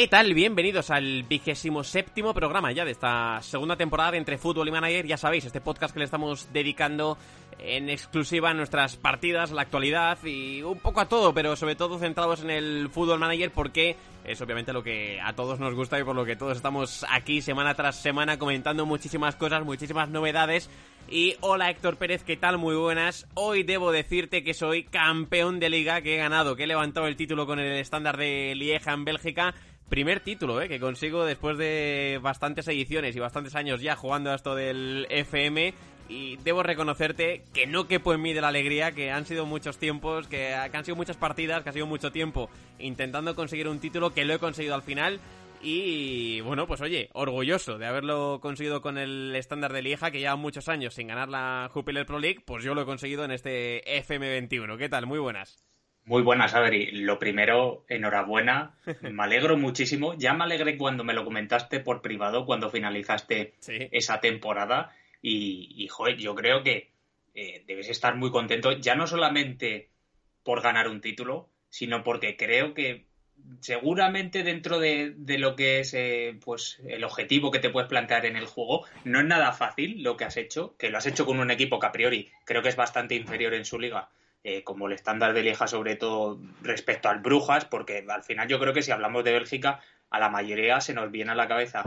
¿Qué tal? Bienvenidos al vigésimo séptimo programa ya de esta segunda temporada de Entre Fútbol y Manager. Ya sabéis, este podcast que le estamos dedicando en exclusiva a nuestras partidas, la actualidad y un poco a todo, pero sobre todo centrados en el Fútbol Manager porque es obviamente lo que a todos nos gusta y por lo que todos estamos aquí semana tras semana comentando muchísimas cosas, muchísimas novedades. Y hola Héctor Pérez, ¿qué tal? Muy buenas. Hoy debo decirte que soy campeón de liga, que he ganado, que he levantado el título con el estándar de Lieja en Bélgica primer título ¿eh? que consigo después de bastantes ediciones y bastantes años ya jugando a esto del FM. Y debo reconocerte que no quepo en mí de la alegría, que han sido muchos tiempos, que, han sido muchas partidas, que ha sido mucho tiempo intentando conseguir un título que lo he conseguido al final. Y bueno, pues oye, orgulloso de haberlo conseguido con el estándar de Lieja, que lleva muchos años sin ganar la Jupiler Pro League, pues yo lo he conseguido en este FM21. ¿Qué tal? Muy buenas. Muy buenas, Adri. Lo primero, enhorabuena. Me alegro muchísimo. Ya me alegré cuando me lo comentaste por privado, cuando finalizaste esa temporada. Y, joder, yo creo que eh, debes estar muy contento, ya no solamente por ganar un título, sino porque creo que seguramente dentro de, lo que es eh, pues el objetivo que te puedes plantear en el juego, no es nada fácil lo que has hecho, que lo has hecho con un equipo que a priori creo que es bastante inferior en su liga eh, como el estándar de Lieja, sobre todo respecto al Brujas, porque al final yo creo que si hablamos de Bélgica, a la mayoría se nos viene a la cabeza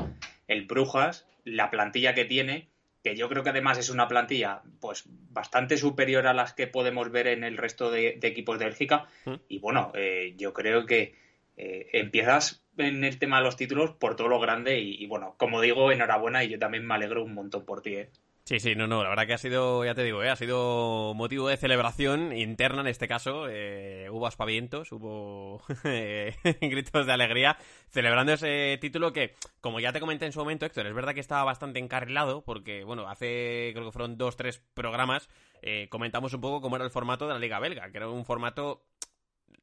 el Brujas, la plantilla que tiene, que yo creo que además es una plantilla pues bastante superior a las que podemos ver en el resto de, equipos de Bélgica. Mm. Y bueno, eh, yo creo que eh, empiezas en el tema de los títulos por todo lo grande y, y, bueno, como digo, enhorabuena y yo también me alegro un montón por ti. ¿eh? Sí, sí, no, no, la verdad que ha sido, ya te digo, ¿eh? ha sido motivo de celebración interna en este caso. Eh, hubo aspavientos, hubo gritos de alegría celebrando ese título que, como ya te comenté en su momento, Héctor, es verdad que estaba bastante encarrilado porque, bueno, hace creo que fueron dos, tres programas, eh, comentamos un poco cómo era el formato de la Liga Belga, que era un formato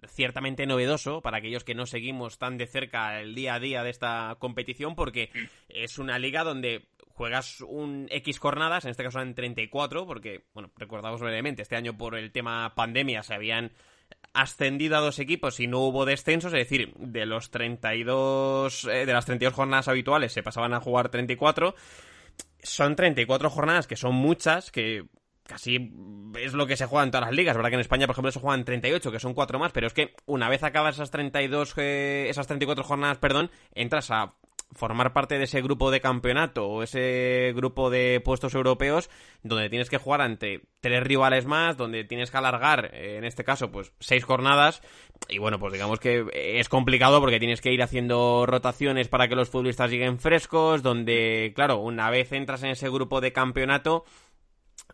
ciertamente novedoso para aquellos que no seguimos tan de cerca el día a día de esta competición porque es una liga donde juegas un X jornadas, en este caso en 34, porque, bueno, recordamos brevemente, este año por el tema pandemia se habían ascendido a dos equipos y no hubo descensos, es decir, de los 32, eh, de las 32 jornadas habituales se pasaban a jugar 34. Son 34 jornadas que son muchas, que casi es lo que se juega en todas las ligas. verdad que en España, por ejemplo, se juegan 38, que son cuatro más, pero es que una vez acabas esas 32, eh, esas 34 jornadas, perdón, entras a formar parte de ese grupo de campeonato o ese grupo de puestos europeos donde tienes que jugar ante tres rivales más, donde tienes que alargar, eh, en este caso, pues seis jornadas. Y bueno, pues digamos que es complicado porque tienes que ir haciendo rotaciones para que los futbolistas lleguen frescos, donde, claro, una vez entras en ese grupo de campeonato,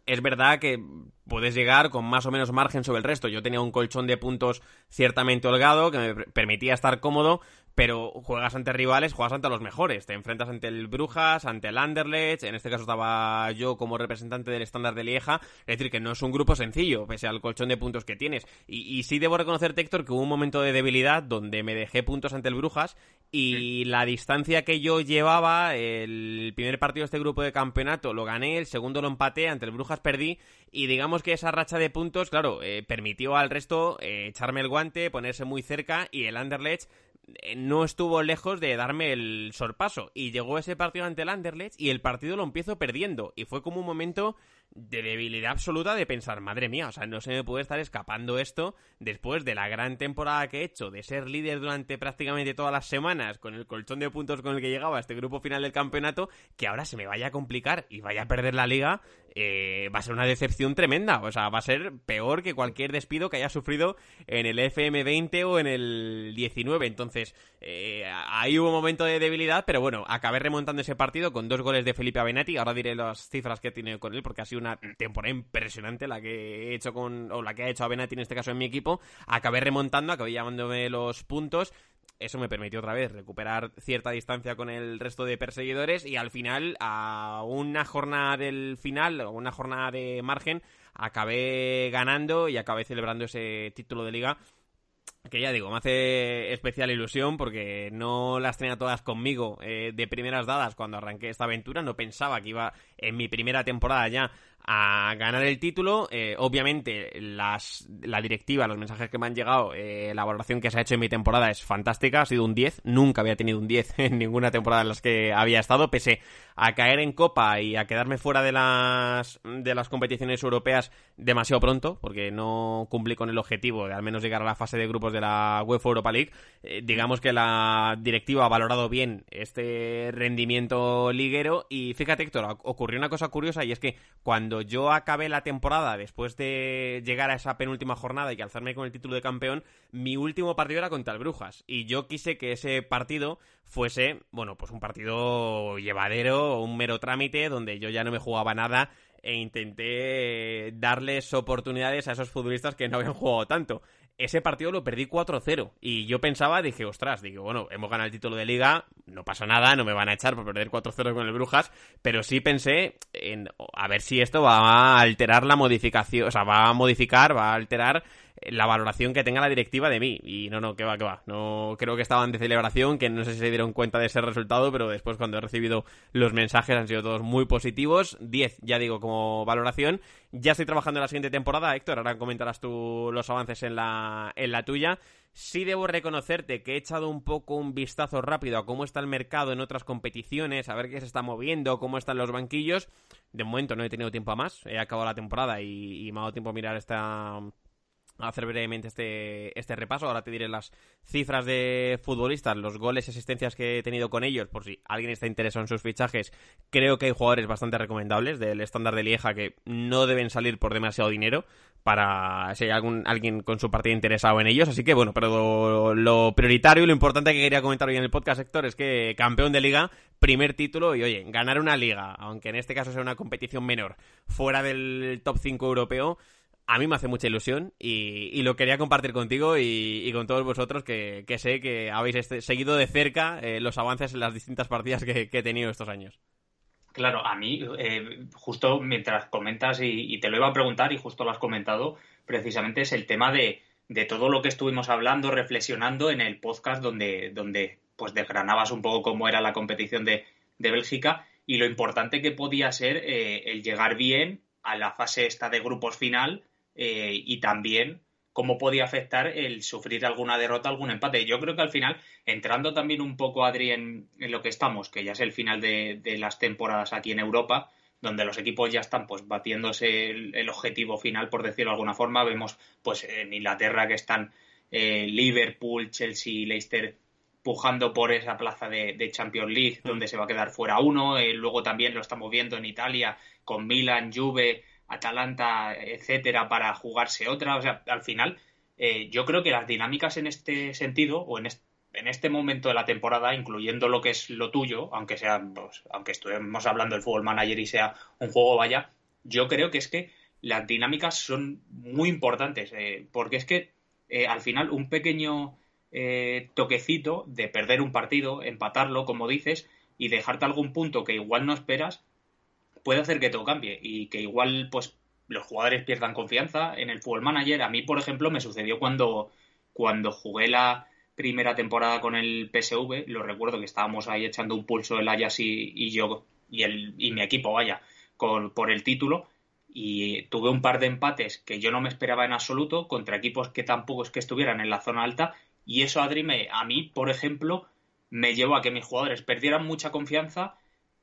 es verdad que puedes llegar con más o menos margen sobre el resto. Yo tenía un colchón de puntos ciertamente holgado que me permitía estar cómodo, pero juegas ante rivales, juegas ante los mejores. Te enfrentas ante el Brujas, ante el Anderlecht, en este caso estaba yo como representante del estándar de Lieja, es decir, que no es un grupo sencillo, pese al colchón de puntos que tienes. Y, sí debo reconocer, Héctor, que hubo un momento de debilidad donde me dejé puntos ante el Brujas y la distancia que yo llevaba, el primer partido de este grupo de campeonato lo gané, el segundo lo empaté, ante el Brujas perdí y digamos que esa racha de puntos, claro, eh, permitió al resto eh, echarme el guante, ponerse muy cerca y el Anderlecht no estuvo lejos de darme el sorpaso. Y llegó ese partido ante el Anderlecht y el partido lo empiezo perdiendo. Y fue como un momento de debilidad absoluta de pensar, madre mía, o sea, no se me puede estar escapando esto después de la gran temporada que he hecho, de ser líder durante prácticamente todas las semanas, con el colchón de puntos con el que llegaba a este grupo final del campeonato, que ahora se me vaya a complicar y vaya a perder la liga, eh, va a ser una decepción tremenda, o sea, va a ser peor que cualquier despido que haya sufrido en el FM20 o en el 19, entonces eh, ahí hubo un momento de debilidad, pero bueno, acabé remontando ese partido con dos goles de Felipe Avenati, ahora diré las cifras que tiene con él, porque ha sido una temporada impresionante la que he hecho con, o la que ha hecho Avenati en este caso en mi equipo, acabé remontando, acabé llamándome los puntos, eso me permitió otra vez recuperar cierta distancia con el resto de perseguidores y al final, a una jornada del final, o una jornada de margen, acabé ganando y acabé celebrando ese título de liga que ya digo, me hace especial ilusión porque no las tenía todas conmigo eh, de primeras dadas cuando arranqué esta aventura. No pensaba que iba en mi primera temporada ya a ganar el título. Eh, obviamente, las, la directiva, los mensajes que me han llegado, eh, la valoración que se ha hecho en mi temporada es fantástica. Ha sido un 10. Nunca había tenido un 10 en ninguna temporada en las que había estado, pese a caer en Copa y a quedarme fuera de las, de las competiciones europeas demasiado pronto, porque no cumplí con el objetivo de al menos llegar a la fase de grupos de la UEFA Europa League. Eh, digamos que la directiva ha valorado bien este rendimiento liguero. Y fíjate, Héctor, ocurrió una cosa curiosa y es que cuando yo acabé la temporada, después de llegar a esa penúltima jornada y alzarme con el título de campeón, mi último partido era contra el Brujas. Y yo quise que ese partido fuese, bueno, pues un partido llevadero, un mero trámite, donde yo ya no me jugaba nada e intenté darles oportunidades a esos futbolistas que no habían jugado tanto ese partido lo perdí 4-0. Y yo pensaba, dije, ostras, digo, bueno, hemos ganado el título de liga, no pasa nada, no me van a echar por perder 4-0 con el Brujas, pero sí pensé en a ver si esto va a alterar la modificación, o sea, va a modificar, va a alterar la valoración que tenga la directiva de mí. Y no, no, que va, que va. No creo que estaban de celebración, que no sé si se dieron cuenta de ese resultado, pero después cuando he recibido los mensajes han sido todos muy positivos. 10, ya digo, como valoración. Ya estoy trabajando en la siguiente temporada, Héctor. Ahora comentarás tú los avances en la, en la tuya. Sí debo reconocerte que he echado un poco un vistazo rápido a cómo está el mercado en otras competiciones, a ver qué se está moviendo, cómo están los banquillos. De momento no he tenido tiempo a más, he acabado la temporada y, y me ha dado tiempo a mirar esta, hacer brevemente este, este repaso. Ahora te diré las cifras de futbolistas, los goles y asistencias que he tenido con ellos, por si alguien está interesado en sus fichajes. Creo que hay jugadores bastante recomendables del estándar de Lieja que no deben salir por demasiado dinero para si hay algún, alguien con su partida interesado en ellos. Así que bueno, pero lo prioritario y lo importante que quería comentar hoy en el podcast, Héctor, es que campeón de liga, primer título y oye, ganar una liga, aunque en este caso sea una competición menor, fuera del top 5 europeo, a mí me hace mucha ilusión y, lo quería compartir contigo y, con todos vosotros que, sé que habéis este, seguido de cerca eh, los avances en las distintas partidas que, he tenido estos años. Claro, a mí, eh, justo mientras comentas y, te lo iba a preguntar y justo lo has comentado, precisamente es el tema de, todo lo que estuvimos hablando, reflexionando en el podcast donde, donde pues desgranabas un poco cómo era la competición de, Bélgica y lo importante que podía ser eh, el llegar bien a la fase esta de grupos final eh, y también cómo podía afectar el sufrir alguna derrota, algún empate. Yo creo que al final, entrando también un poco, Adri, en, lo que estamos, que ya es el final de, las temporadas aquí en Europa, donde los equipos ya están pues batiéndose el, objetivo final, por decirlo de alguna forma. Vemos pues en Inglaterra que están eh, Liverpool, Chelsea, Leicester pujando por esa plaza de, Champions League, donde se va a quedar fuera uno. Eh, luego también lo estamos viendo en Italia con Milan, Juve, Atalanta, etcétera, para jugarse otra. O sea, al final, eh, yo creo que las dinámicas en este sentido, o en este, momento de la temporada, incluyendo lo que es lo tuyo, aunque sea, pues, aunque estuvemos hablando del fútbol manager y sea un juego vaya, yo creo que es que las dinámicas son muy importantes, eh, porque es que eh, al final un pequeño toquecito de perder un partido, empatarlo, como dices, y dejarte algún punto que igual no esperas, puede hacer que todo cambie y que igual pues los jugadores pierdan confianza en el fútbol manager. A mí, por ejemplo, me sucedió cuando, cuando jugué la primera temporada con el PSV, lo recuerdo que estábamos ahí echando un pulso el Ayas y, yo y, el, y mi equipo, vaya, con, por el título y tuve un par de empates que yo no me esperaba en absoluto contra equipos que tampoco es que estuvieran en la zona alta y eso Adri me, a mí, por ejemplo, me llevó a que mis jugadores perdieran mucha confianza,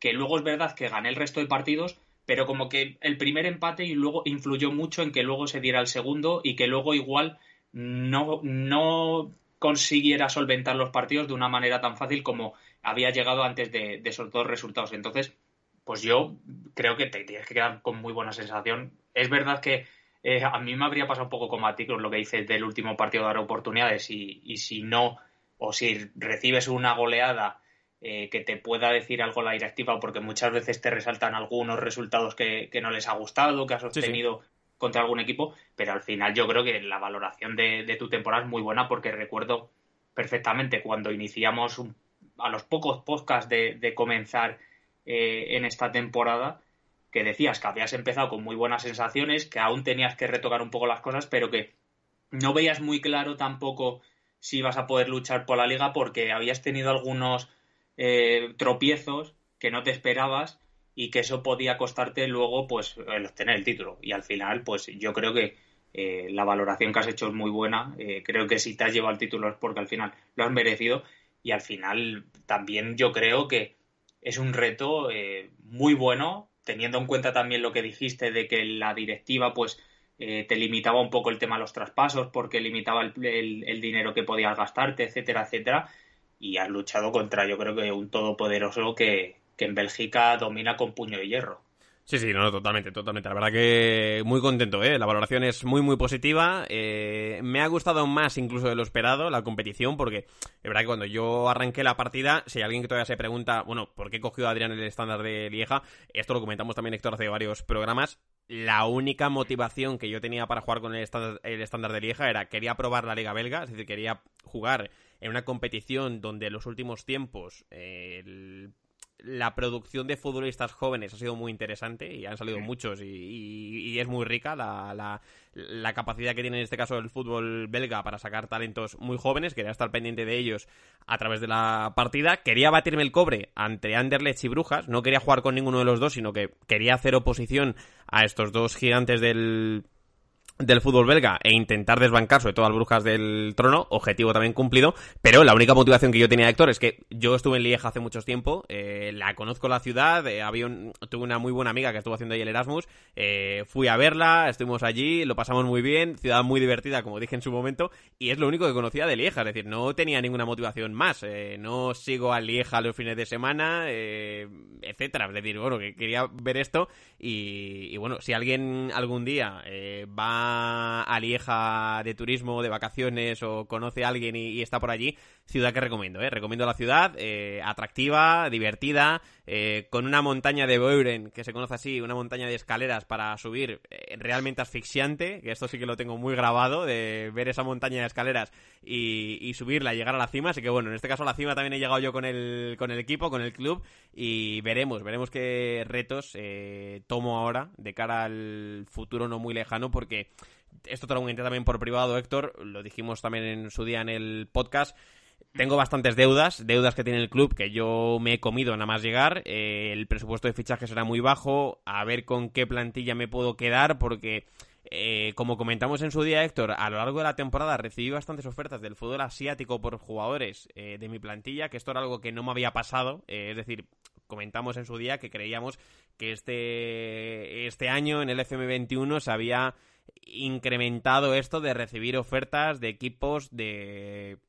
que luego es verdad que gané el resto de partidos, pero como que el primer empate y luego influyó mucho en que luego se diera el segundo y que luego igual no, no consiguiera solventar los partidos de una manera tan fácil como había llegado antes de, esos dos resultados. Entonces, pues yo creo que te tienes que quedar con muy buena sensación. Es verdad que eh, a mí me habría pasado un poco como a con lo que dices del último partido de dar oportunidades y, y si no, o si recibes una goleada eh, que te pueda decir algo la directiva, porque muchas veces te resaltan algunos resultados que, no les ha gustado, que has obtenido contra algún equipo, pero al final yo creo que la valoración de, tu temporada es muy buena porque recuerdo perfectamente cuando iniciamos a los pocos podcasts de, comenzar eh, en esta temporada, que decías que habías empezado con muy buenas sensaciones, que aún tenías que retocar un poco las cosas, pero que no veías muy claro tampoco si ibas a poder luchar por la liga porque habías tenido algunos eh, tropiezos que no te esperabas y que eso podía costarte luego pues el obtener el título. Y al final pues yo creo que eh, la valoración que has hecho es muy buena. Eh, creo que si te has llevado el título es porque al final lo has merecido. Y al final también yo creo que es un reto muy bueno teniendo en cuenta también lo que dijiste de que la directiva pues te limitaba un poco el tema de los traspasos porque limitaba el, el dinero que podías gastarte etcétera etcétera y has luchado contra, yo creo que un todopoderoso que, que en Bélgica domina con puño de hierro. Sí, sí, no, totalmente, totalmente. La verdad que muy contento, ¿eh? La valoración es muy, muy positiva. Eh, me ha gustado más incluso de lo esperado la competición, porque es verdad que cuando yo arranqué la partida, si hay alguien que todavía se pregunta, bueno, ¿por qué cogió Adrián el estándar de Lieja? Esto lo comentamos también, Héctor, hace varios programas. La única motivación que yo tenía para jugar con el estándar, el estándar de Lieja era quería probar la Liga Belga, es decir, quería jugar en una competición donde en los últimos tiempos la producción de futbolistas jóvenes ha sido muy interesante y han salido muchos y, es muy rica la, la, capacidad que tiene en este caso el fútbol belga para sacar talentos muy jóvenes. Quería estar pendiente de ellos a través de la partida. Quería batirme el cobre ante Anderlecht y Brujas. No quería jugar con ninguno de los dos, sino que quería hacer oposición a estos dos gigantes del del fútbol belga e intentar desbancar sobre todo al Brujas del Trono, objetivo también cumplido, pero la única motivación que yo tenía, Héctor, es que yo estuve en Lieja hace mucho tiempo, eh, la conozco la ciudad, eh, había tuve una muy buena amiga que estuvo haciendo ahí el Erasmus, eh, fui a verla, estuvimos allí, lo pasamos muy bien, ciudad muy divertida, como dije en su momento, y es lo único que conocía de Lieja, es decir, no tenía ninguna motivación más, no sigo a Lieja los fines de semana, etcétera, es decir, bueno, que quería ver esto y, y bueno, si alguien algún día va a de turismo, de vacaciones o conoce a alguien y, está por allí, ciudad que recomiendo, ¿eh? Recomiendo la ciudad, eh, atractiva, divertida, eh, con una montaña de Beuren, que se conoce así, una montaña de escaleras para subir eh, realmente asfixiante, que esto sí que lo tengo muy grabado, de ver esa montaña de escaleras y, y subirla, llegar a la cima, así que bueno, en este caso a la cima también he llegado yo con el, con el equipo, con el club, y veremos, veremos qué retos tomo ahora de cara al futuro no muy lejano, porque esto te lo comenté también por privado, Héctor, lo dijimos también en su día en el podcast. Tengo bastantes deudas, deudas que tiene el club que yo me he comido nada más llegar. Eh, el presupuesto de fichaje será muy bajo. A ver con qué plantilla me puedo quedar, porque eh, como comentamos en su día, Héctor, a lo largo de la temporada recibí bastantes ofertas del fútbol asiático por jugadores eh, de mi plantilla, que esto era algo que no me había pasado. es decir, comentamos en su día que creíamos que este, este año en el FM21 se había incrementado esto de recibir ofertas de equipos de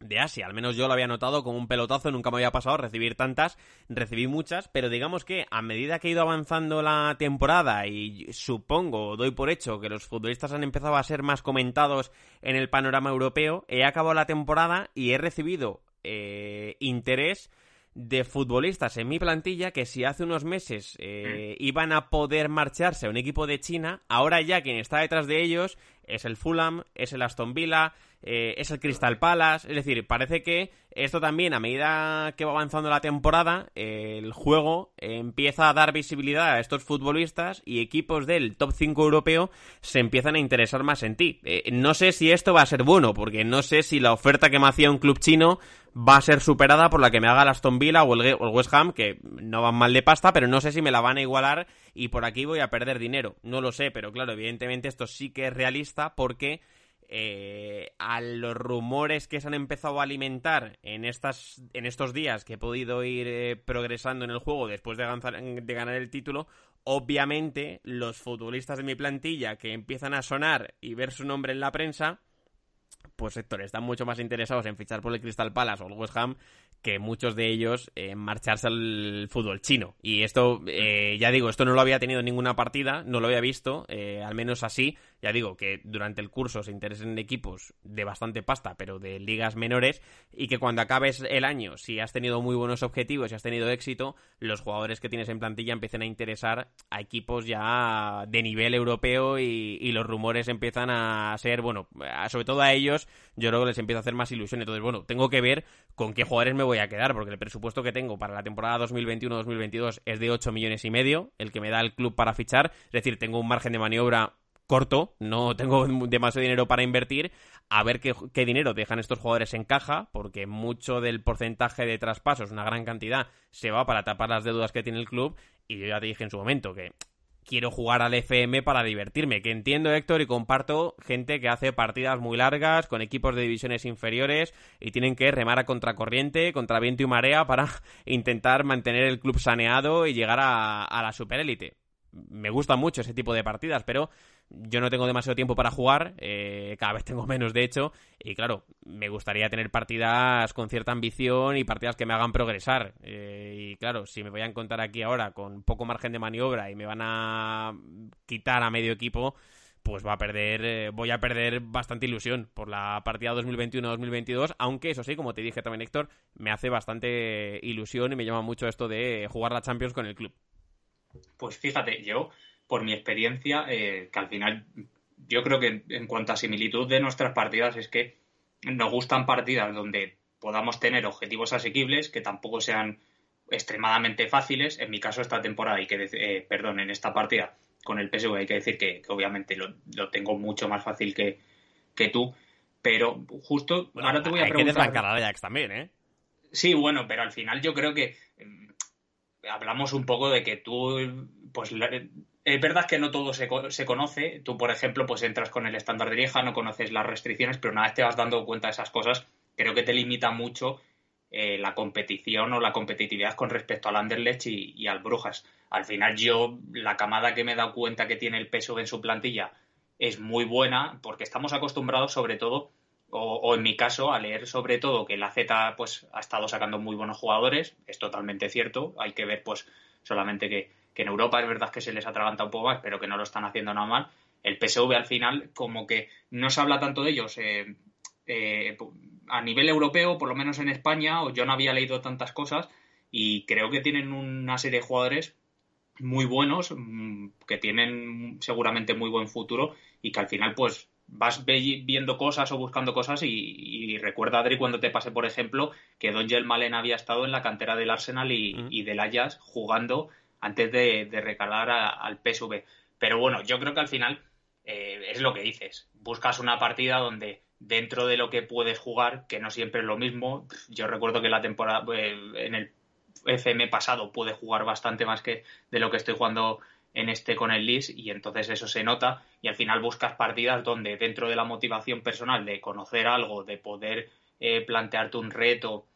de Asia. Al menos yo lo había notado como un pelotazo, nunca me había pasado recibir tantas, recibí muchas, pero digamos que a medida que he ido avanzando la temporada y supongo, doy por hecho que los futbolistas han empezado a ser más comentados en el panorama europeo, he acabado la temporada y he recibido eh, interés de futbolistas en mi plantilla que si hace unos meses eh, mm. iban a poder marcharse a un equipo de China, ahora ya quien está detrás de ellos es el Fulham, es el Aston Villa, eh, es el Crystal Palace. Es decir, parece que esto también, a medida que va avanzando la temporada, el juego empieza a dar visibilidad a estos futbolistas y equipos del top 5 europeo se empiezan a interesar más en ti. Eh, no sé si esto va a ser bueno, porque no sé si la oferta que me hacía un club chino va a ser superada por la que me haga el Aston Villa o el, West Ham, que no van mal de pasta, pero no sé si me la van a igualar y por aquí voy a perder dinero. No lo sé, pero claro, evidentemente esto sí que es realista porque eh, a los rumores que se han empezado a alimentar en, estas, en estos días que he podido ir eh, progresando en el juego después de, de ganar el título, obviamente los futbolistas de mi plantilla que empiezan a sonar y ver su nombre en la prensa, pues sectores están mucho más interesados en fichar por el Crystal Palace o el West Ham que muchos de ellos en marcharse al fútbol chino. Y esto, eh, ya digo, esto no lo había tenido en ninguna partida, no lo había visto, eh, al menos así, ya digo, que durante el curso se interesen en equipos de bastante pasta, pero de ligas menores, y que cuando acabes el año, si has tenido muy buenos objetivos y has tenido éxito, los jugadores que tienes en plantilla empiecen a interesar a equipos ya de nivel europeo y, y los rumores empiezan a ser, bueno, sobre todo a ellos, yo creo que les empieza a hacer más ilusión. Entonces, bueno, tengo que ver con qué jugadores me voy a quedar, porque el presupuesto que tengo para la temporada 2021-2022 es de 8 millones y medio, el que me da el club para fichar, es decir, tengo un margen de maniobra corto, no tengo demasiado dinero para invertir, a ver qué, dinero dejan estos jugadores en caja, porque mucho del porcentaje de traspasos, una gran cantidad, se va para tapar las deudas que tiene el club, y yo ya te dije en su momento que quiero jugar al FM para divertirme, que entiendo Héctor y comparto gente que hace partidas muy largas con equipos de divisiones inferiores y tienen que remar a contracorriente, contra viento y marea para intentar mantener el club saneado y llegar a, a la superélite. Me gusta mucho ese tipo de partidas, pero yo no tengo demasiado tiempo para jugar, eh, cada vez tengo menos de hecho, y claro, me gustaría tener partidas con cierta ambición y partidas que me hagan progresar. Eh, y claro, si me voy a encontrar aquí ahora con poco margen de maniobra y me van a quitar a medio equipo, pues va a perder, eh, voy a perder bastante ilusión por la partida 2021-2022, aunque eso sí, como te dije también Héctor, me hace bastante ilusión y me llama mucho esto de jugar la Champions con el club. Pues fíjate, yo, por mi experiencia, eh, que al final yo creo que en cuanto a similitud de nuestras partidas es que nos gustan partidas donde podamos tener objetivos asequibles, que tampoco sean extremadamente fáciles. En mi caso, esta temporada, y que eh, perdón, en esta partida con el PSV hay que decir que, obviamente lo, tengo mucho más fácil que, que tú. Pero justo ahora te voy a preguntar. Hay que desbancar a Ajax también, ¿eh? Sí, bueno, pero al final yo creo que hablamos un poco de que tú, pues es verdad que no todo se, se, conoce. Tú, por ejemplo, pues entras con el estándar de Lieja, no conoces las restricciones, pero una vez te vas dando cuenta de esas cosas, creo que te limita mucho eh, la competición o la competitividad con respecto al Anderlecht y, al Brujas. Al final yo, la camada que me he dado cuenta que tiene el peso en su plantilla es muy buena porque estamos acostumbrados sobre todo o, en mi caso, a leer sobre todo que la Z pues, ha estado sacando muy buenos jugadores, es totalmente cierto, hay que ver pues solamente que, en Europa es verdad que se les atraganta un poco más, pero que no lo están haciendo nada mal. El PSV al final como que no se habla tanto de ellos eh, eh, a nivel europeo, por lo menos en España, o yo no había leído tantas cosas y creo que tienen una serie de jugadores muy buenos, mm, que tienen seguramente muy buen futuro y que al final pues vas viendo cosas o buscando cosas y, recuerda, Adri, cuando te pase, por ejemplo, que Don Malen había estado en la cantera del Arsenal y, del Ajax jugando antes de, recalar al PSV. Pero bueno, yo creo que al final eh, es lo que dices. Buscas una partida donde dentro de lo que puedes jugar, que no siempre es lo mismo, yo recuerdo que la temporada eh, en el FM pasado pude jugar bastante más que de lo que estoy jugando en este con el LIS y entonces eso se nota y al final buscas partidas donde dentro de la motivación personal de conocer algo, de poder eh, plantearte un reto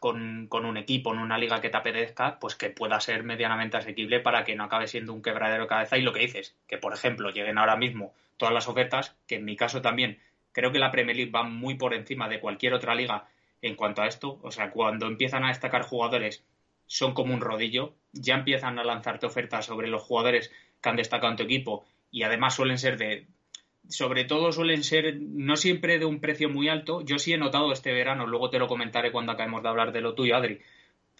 con, un equipo en una liga que te apetezca, pues que pueda ser medianamente asequible para que no acabe siendo un quebradero de cabeza. Y lo que dices, que por ejemplo lleguen ahora mismo todas las ofertas, que en mi caso también creo que la Premier League va muy por encima de cualquier otra liga en cuanto a esto, o sea, cuando empiezan a destacar jugadores son como un rodillo, ya empiezan a lanzarte ofertas sobre los jugadores que han destacado en tu equipo y además suelen ser de, sobre todo suelen ser no siempre de un precio muy alto. Yo sí he notado este verano, luego te lo comentaré cuando acabemos de hablar de lo tuyo, Adri,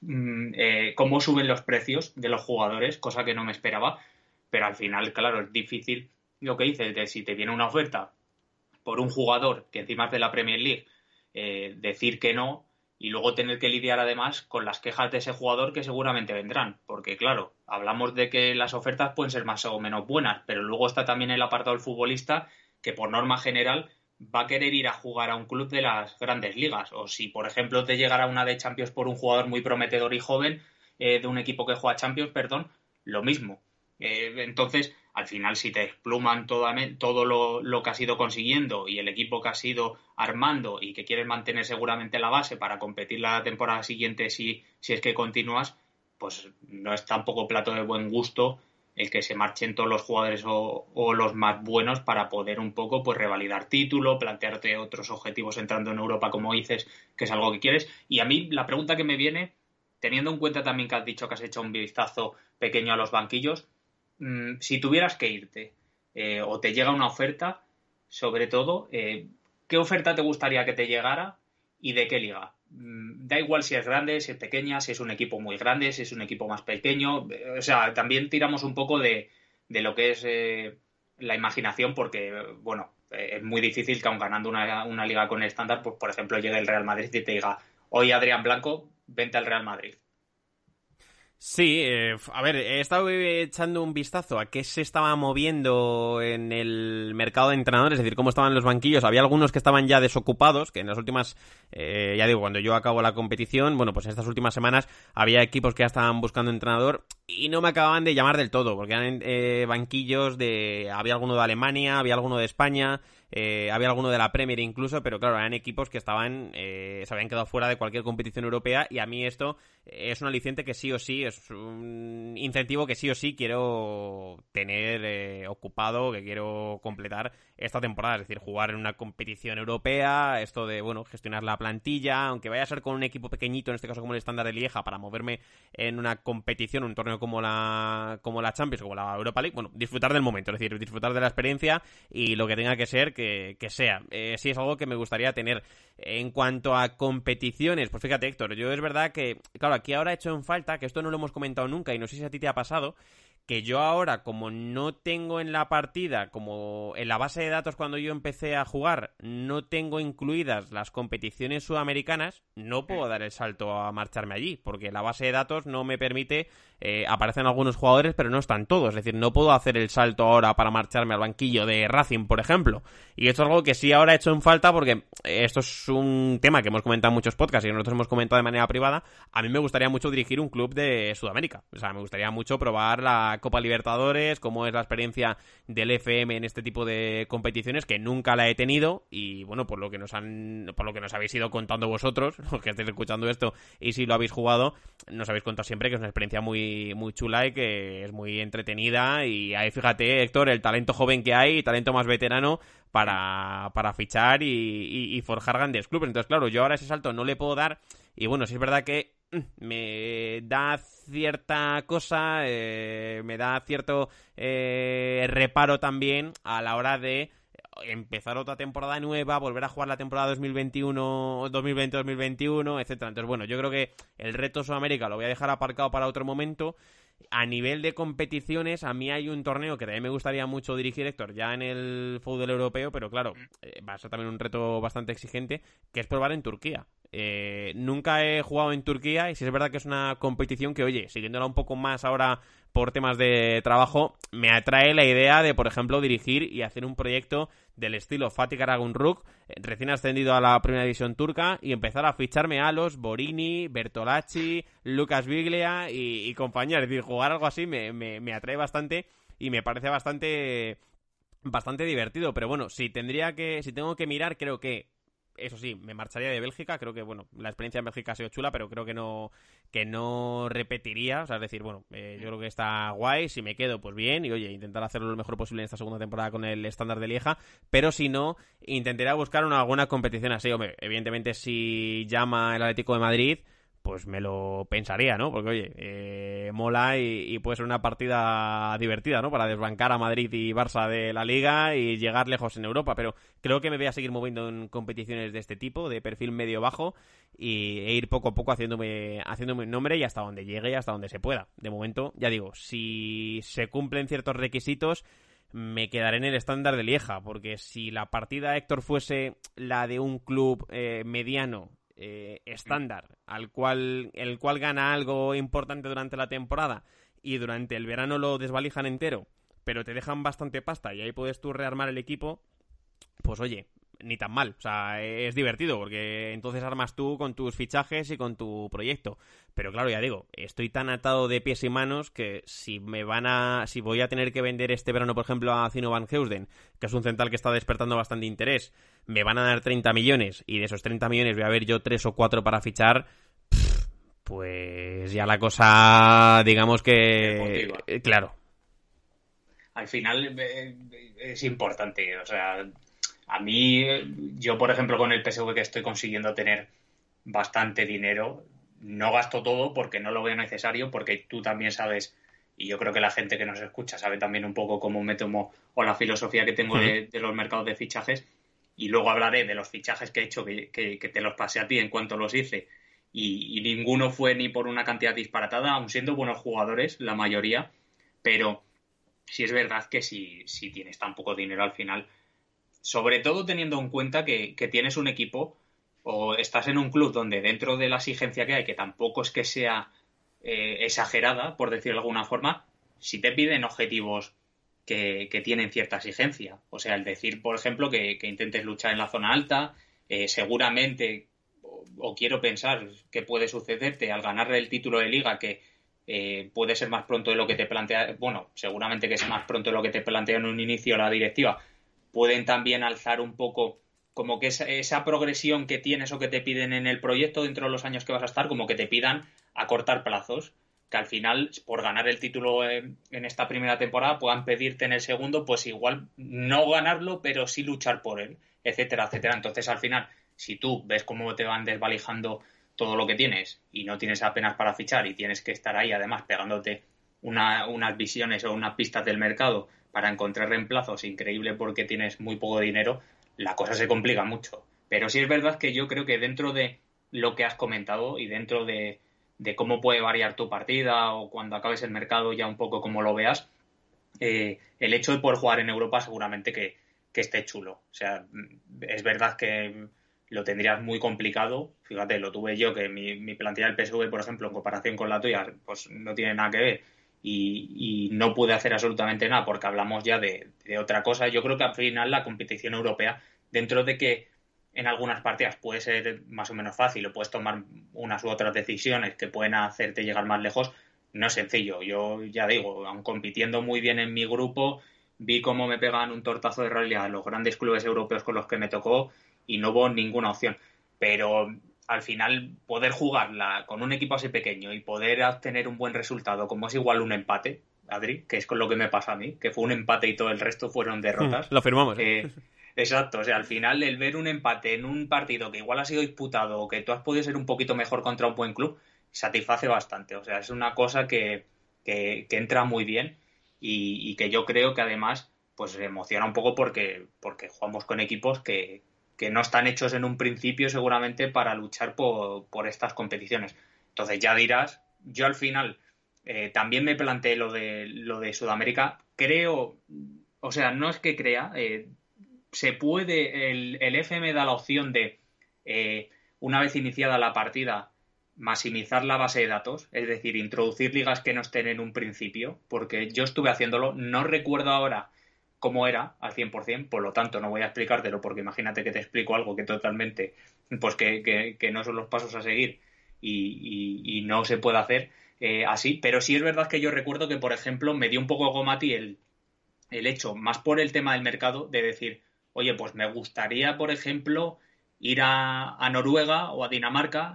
mm, eh, cómo suben los precios de los jugadores, cosa que no me esperaba, pero al final, claro, es difícil lo que dices de si te viene una oferta por un jugador que encima es de la Premier League, eh, decir que no y luego tener que lidiar además con las quejas de ese jugador que seguramente vendrán, porque claro, hablamos de que las ofertas pueden ser más o menos buenas, pero luego está también el apartado del futbolista que por norma general va a querer ir a jugar a un club de las grandes ligas. O si, por ejemplo, te llegara una de Champions por un jugador muy prometedor y joven eh, de un equipo que juega Champions, perdón, lo mismo. Eh, entonces, al final, si te expluman todo lo, lo, que has ido consiguiendo y el equipo que has ido armando y que quieres mantener seguramente la base para competir la temporada siguiente si, si es que continúas, pues no es tampoco plato de buen gusto el que se marchen todos los jugadores o, los más buenos para poder un poco pues revalidar título, plantearte otros objetivos entrando en Europa como dices, que es algo que quieres. Y a mí la pregunta que me viene, teniendo en cuenta también que has dicho que has hecho un vistazo pequeño a los banquillos, mm, si tuvieras que irte eh, o te llega una oferta, sobre todo, eh, ¿qué oferta te gustaría que te llegara y de qué liga? Mm, da igual si es grande, si es pequeña, si es un equipo muy grande, si es un equipo más pequeño. O sea, también tiramos un poco de, lo que es eh, la imaginación, porque, bueno, eh, es muy difícil que aun ganando una, liga con estándar, pues por ejemplo, llegue el Real Madrid y te diga, hoy Adrián Blanco, vente al Real Madrid. Sí, eh, a ver, he estado echando un vistazo a qué se estaba moviendo en el mercado de entrenadores, es decir, cómo estaban los banquillos. Había algunos que estaban ya desocupados, que en las últimas, eh, ya digo, cuando yo acabo la competición, bueno, pues en estas últimas semanas había equipos que ya estaban buscando entrenador y no me acababan de llamar del todo, porque eran eh, banquillos de... Había alguno de Alemania, había alguno de España, eh, había alguno de la Premier incluso, pero claro, eran equipos que estaban, eh, se habían quedado fuera de cualquier competición europea y a mí esto es un aliciente que sí o sí, es un incentivo que sí o sí quiero tener eh, ocupado, que quiero completar esta temporada, es decir, jugar en una competición europea, esto de, bueno, gestionar la plantilla, aunque vaya a ser con un equipo pequeñito, en este caso como el estándar de Lieja, para moverme en una competición, un torneo como la, como la Champions, como la Europa League, bueno, disfrutar del momento, es decir, disfrutar de la experiencia y lo que tenga que ser que, sea. Eh, sí es algo que me gustaría tener. En cuanto a competiciones, pues fíjate Héctor, yo es verdad que, claro, aquí ahora he hecho en falta, que esto no lo hemos comentado nunca y no sé si a ti te ha pasado, que yo ahora, como no tengo en la partida, como en la base de datos cuando yo empecé a jugar, no tengo incluidas las competiciones sudamericanas, no puedo dar el salto a marcharme allí, porque la base de datos no me permite, eh, aparecen algunos jugadores, pero no están todos, es decir, no puedo hacer el salto ahora para marcharme al banquillo de Racing, por ejemplo. Y esto es algo que sí ahora he hecho en falta, porque esto es un tema que hemos comentado en muchos podcasts y nosotros hemos comentado de manera privada. A mí me gustaría mucho dirigir un club de Sudamérica, o sea, me gustaría mucho probar la Copa Libertadores, cómo es la experiencia del FM en este tipo de competiciones, que nunca la he tenido, y bueno, por lo que nos han, por lo que nos habéis ido contando vosotros, los que estéis escuchando esto, y si lo habéis jugado, nos habéis contado siempre que es una experiencia muy, muy chula y que es muy entretenida, y ahí fíjate, Héctor, el talento joven que hay, talento más veterano, para, para fichar y, y forjar grandes clubes. Entonces, claro, yo ahora ese salto no le puedo dar. Y bueno, sí es verdad que me da cierta cosa, eh, me da cierto eh, reparo también a la hora de empezar otra temporada nueva, volver a jugar la temporada 2021, 2020-2021, etcétera. Entonces, bueno, yo creo que el reto Sudamérica lo voy a dejar aparcado para otro momento. A nivel de competiciones, a mí hay un torneo que también me gustaría mucho dirigir, Héctor, ya en el fútbol europeo, pero claro, eh, va a ser también un reto bastante exigente, que es probar en Turquía. Eh, nunca he jugado en Turquía y si es verdad que es una competición que, oye, siguiéndola un poco más ahora por temas de trabajo, me atrae la idea de, por ejemplo, dirigir y hacer un proyecto del estilo Fatih Karagunruk, eh, recién ascendido a la primera división turca, y empezar a ficharme a los Borini, Bertolacci, Lucas Biglia y, compañía. Es decir, jugar algo así me, me, me atrae bastante y me parece bastante bastante divertido, pero bueno, si tendría que si tengo que mirar, creo que eso sí, me marcharía de Bélgica. Creo que, bueno, la experiencia en Bélgica ha sido chula, pero creo que no, que no repetiría. O sea, es decir, bueno, eh, yo creo que está guay. Si me quedo, pues bien. Y oye, intentar hacerlo lo mejor posible en esta segunda temporada con el estándar de Lieja. Pero si no, intentaría buscar una alguna competición así. Hombre, evidentemente, si llama el Atlético de Madrid pues me lo pensaría, ¿no? Porque, oye, eh, mola y, puede ser una partida divertida, ¿no? Para desbancar a Madrid y Barça de la liga y llegar lejos en Europa. Pero creo que me voy a seguir moviendo en competiciones de este tipo, de perfil medio-bajo, y, e ir poco a poco haciéndome, haciéndome nombre y hasta donde llegue y hasta donde se pueda. De momento, ya digo, si se cumplen ciertos requisitos, me quedaré en el estándar de Lieja, porque si la partida Héctor fuese la de un club eh, mediano eh, estándar, al cual, el cual gana algo importante durante la temporada y durante el verano lo desvalijan entero, pero te dejan bastante pasta y ahí puedes tú rearmar el equipo, pues oye, ni tan mal. O sea, es divertido porque entonces armas tú con tus fichajes y con tu proyecto. Pero claro, ya digo, estoy tan atado de pies y manos que si me van a. Si voy a tener que vender este verano, por ejemplo, a Zino Van Heusden, que es un central que está despertando bastante interés, me van a dar 30 millones y de esos 30 millones voy a ver yo 3 o 4 para fichar. Pues ya la cosa, digamos que. Eh, claro. Al final eh, es importante, o sea, a mí, yo por ejemplo con el PSV que estoy consiguiendo tener bastante dinero, no gasto todo porque no lo veo necesario, porque tú también sabes, y yo creo que la gente que nos escucha sabe también un poco cómo me tomo o la filosofía que tengo de, los mercados de fichajes, y luego hablaré de los fichajes que he hecho, que, te los pasé a ti en cuanto los hice, y, y, ninguno fue ni por una cantidad disparatada, aun siendo buenos jugadores, la mayoría, pero si es verdad que si, si tienes tan poco dinero al final sobre todo teniendo en cuenta que, tienes un equipo o estás en un club donde dentro de la exigencia que hay, que tampoco es que sea eh, exagerada, por decirlo de alguna forma, si te piden objetivos que, tienen cierta exigencia. O sea, el decir, por ejemplo, que, intentes luchar en la zona alta, eh, seguramente, o, quiero pensar que puede sucederte al ganar el título de liga, que eh, puede ser más pronto de lo que te plantea, bueno, seguramente que es más pronto de lo que te plantea en un inicio la directiva, pueden también alzar un poco como que esa, progresión que tienes o que te piden en el proyecto dentro de los años que vas a estar, como que te pidan acortar plazos, que al final, por ganar el título en, esta primera temporada, puedan pedirte en el segundo, pues igual no ganarlo, pero sí luchar por él, etcétera, etcétera. Entonces, al final, si tú ves cómo te van desvalijando todo lo que tienes y no tienes apenas para fichar y tienes que estar ahí, además, pegándote unas visiones o unas pistas del mercado para encontrar reemplazos increíble porque tienes muy poco dinero, la cosa se complica mucho. Pero sí es verdad que yo creo que dentro de lo que has comentado y dentro de, cómo puede variar tu partida o cuando acabes el mercado ya un poco como lo veas, eh, el hecho de poder jugar en Europa seguramente que, esté chulo. O sea, es verdad que lo tendrías muy complicado. Fíjate, lo tuve yo, que mi, mi plantilla del PSV, por ejemplo, en comparación con la tuya, pues no tiene nada que ver y, no pude hacer absolutamente nada porque hablamos ya de, otra cosa. Yo creo que al final la competición europea, dentro de que en algunas partidas puede ser más o menos fácil o puedes tomar unas u otras decisiones que pueden hacerte llegar más lejos, no es sencillo. Yo ya digo, aun compitiendo muy bien en mi grupo, vi cómo me pegaban un tortazo de realidad los grandes clubes europeos con los que me tocó y no hubo ninguna opción. Pero al final poder jugarla con un equipo así pequeño y poder obtener un buen resultado, como es igual un empate, Adri, que es con lo que me pasa a mí, que fue un empate y todo el resto fueron derrotas. lo firmamos. ¿eh? Eh, exacto, o sea, al final el ver un empate en un partido que igual ha sido disputado o que tú has podido ser un poquito mejor contra un buen club, satisface bastante. O sea, es una cosa que, que, entra muy bien y, y, que yo creo que además pues emociona un poco porque, porque jugamos con equipos que, que no están hechos en un principio seguramente para luchar por, estas competiciones. Entonces ya dirás, yo al final eh, también me planteé lo de, lo de Sudamérica. Creo, o sea, no es que crea, eh, se puede, el, el FM da la opción de, eh, una vez iniciada la partida, maximizar la base de datos, es decir, introducir ligas que no estén en un principio, porque yo estuve haciéndolo, no recuerdo ahora cómo era al 100%, por lo tanto no voy a explicártelo porque imagínate que te explico algo que totalmente, pues que, que, no son los pasos a seguir y, no se puede hacer eh, así, pero sí es verdad que yo recuerdo que, por ejemplo, me dio un poco gomati el, el hecho, más por el tema del mercado, de decir, oye, pues me gustaría, por ejemplo, ir a, a Noruega o a Dinamarca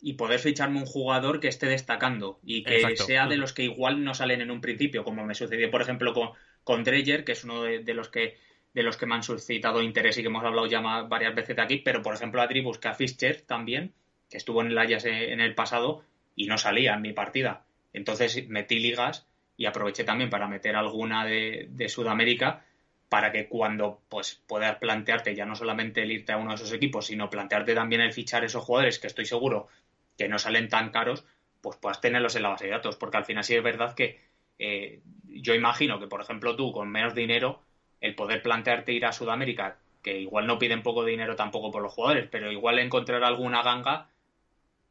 y poder ficharme un jugador que esté destacando y que sea de los que igual no salen en un principio, como me sucedió, por ejemplo, con, con Dreyer, que es uno de, los que de los que me han suscitado interés y que hemos hablado ya varias veces de aquí, pero por ejemplo Adri busca a Fischer también, que estuvo en el Ajax en el pasado y no salía en mi partida. Entonces metí ligas y aproveché también para meter alguna de, de Sudamérica para que cuando pues puedas plantearte ya no solamente el irte a uno de esos equipos, sino plantearte también el fichar esos jugadores que estoy seguro que no salen tan caros, pues puedas tenerlos en la base de datos, porque al final sí es verdad que eh, yo imagino que, por ejemplo, tú con menos dinero, el poder plantearte ir a Sudamérica, que igual no piden poco dinero tampoco por los jugadores, pero igual encontrar alguna ganga